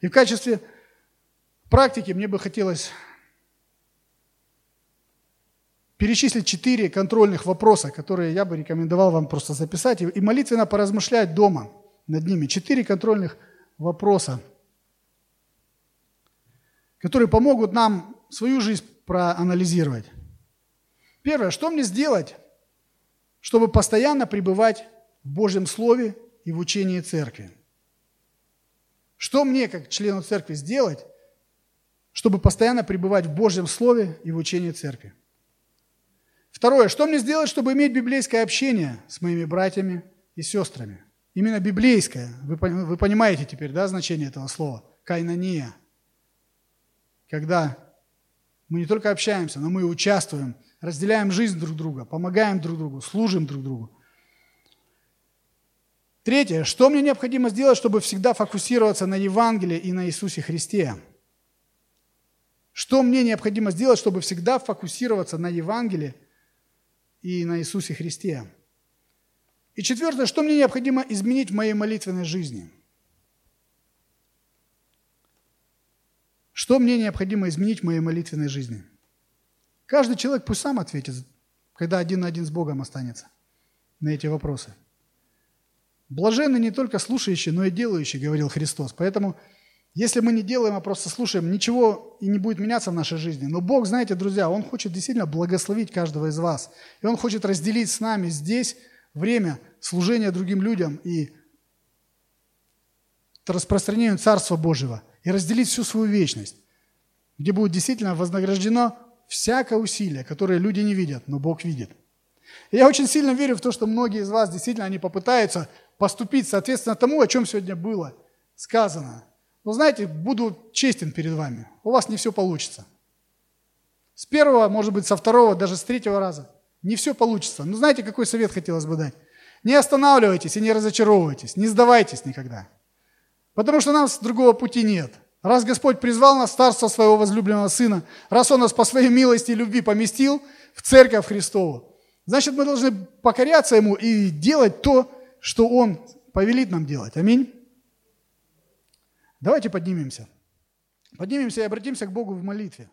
И в качестве практики мне бы хотелось перечислить четыре контрольных вопроса, которые я бы рекомендовал вам просто записать и молитвенно поразмышлять дома над ними. Четыре контрольных вопроса, которые помогут нам свою жизнь проанализировать. Первое, что мне сделать, чтобы постоянно пребывать в Божьем Слове и в учении церкви? Что мне, как члену церкви, сделать, чтобы постоянно пребывать в Божьем Слове и в учении церкви? Второе, что мне сделать, чтобы иметь библейское общение с моими братьями и сестрами? Именно библейское. Вы, вы понимаете теперь, да, значение этого слова? Кайнания. Когда мы не только общаемся, но мы и участвуем, разделяем жизнь друг друга, помогаем друг другу, служим друг другу. Третье, что мне необходимо сделать, чтобы всегда фокусироваться на Евангелии и на Иисусе Христе? Что мне необходимо сделать, чтобы всегда фокусироваться на Евангелии и на Иисусе Христе. И четвертое, что мне необходимо изменить в моей молитвенной жизни? Что мне необходимо изменить в моей молитвенной жизни? Каждый человек пусть сам ответит, когда один на один с Богом останется на эти вопросы. Блаженны не только слушающие, но и делающие, говорил Христос. Поэтому, если мы не делаем, а просто слушаем, ничего и не будет меняться в нашей жизни. Но Бог, знаете, друзья, Он хочет действительно благословить каждого из вас. И Он хочет разделить с нами здесь время служения другим людям и распространению Царства Божьего. И разделить всю свою вечность, где будет действительно вознаграждено всякое усилие, которое люди не видят, но Бог видит. И я очень сильно верю в то, что многие из вас действительно они попытаются поступить соответственно тому, о чем сегодня было сказано. Но знаете, буду честен перед вами, у вас не все получится. С первого, может быть, со второго, даже с третьего раза. Не все получится. Но знаете, какой совет хотелось бы дать? Не останавливайтесь и не разочаровывайтесь, не сдавайтесь никогда. Потому что нас другого пути нет. Раз Господь призвал нас в царство своего возлюбленного Сына, раз Он нас по своей милости и любви поместил в церковь Христову, значит, мы должны покоряться Ему и делать то, что Он повелит нам делать. Аминь. Давайте поднимемся. Поднимемся и обратимся к Богу в молитве.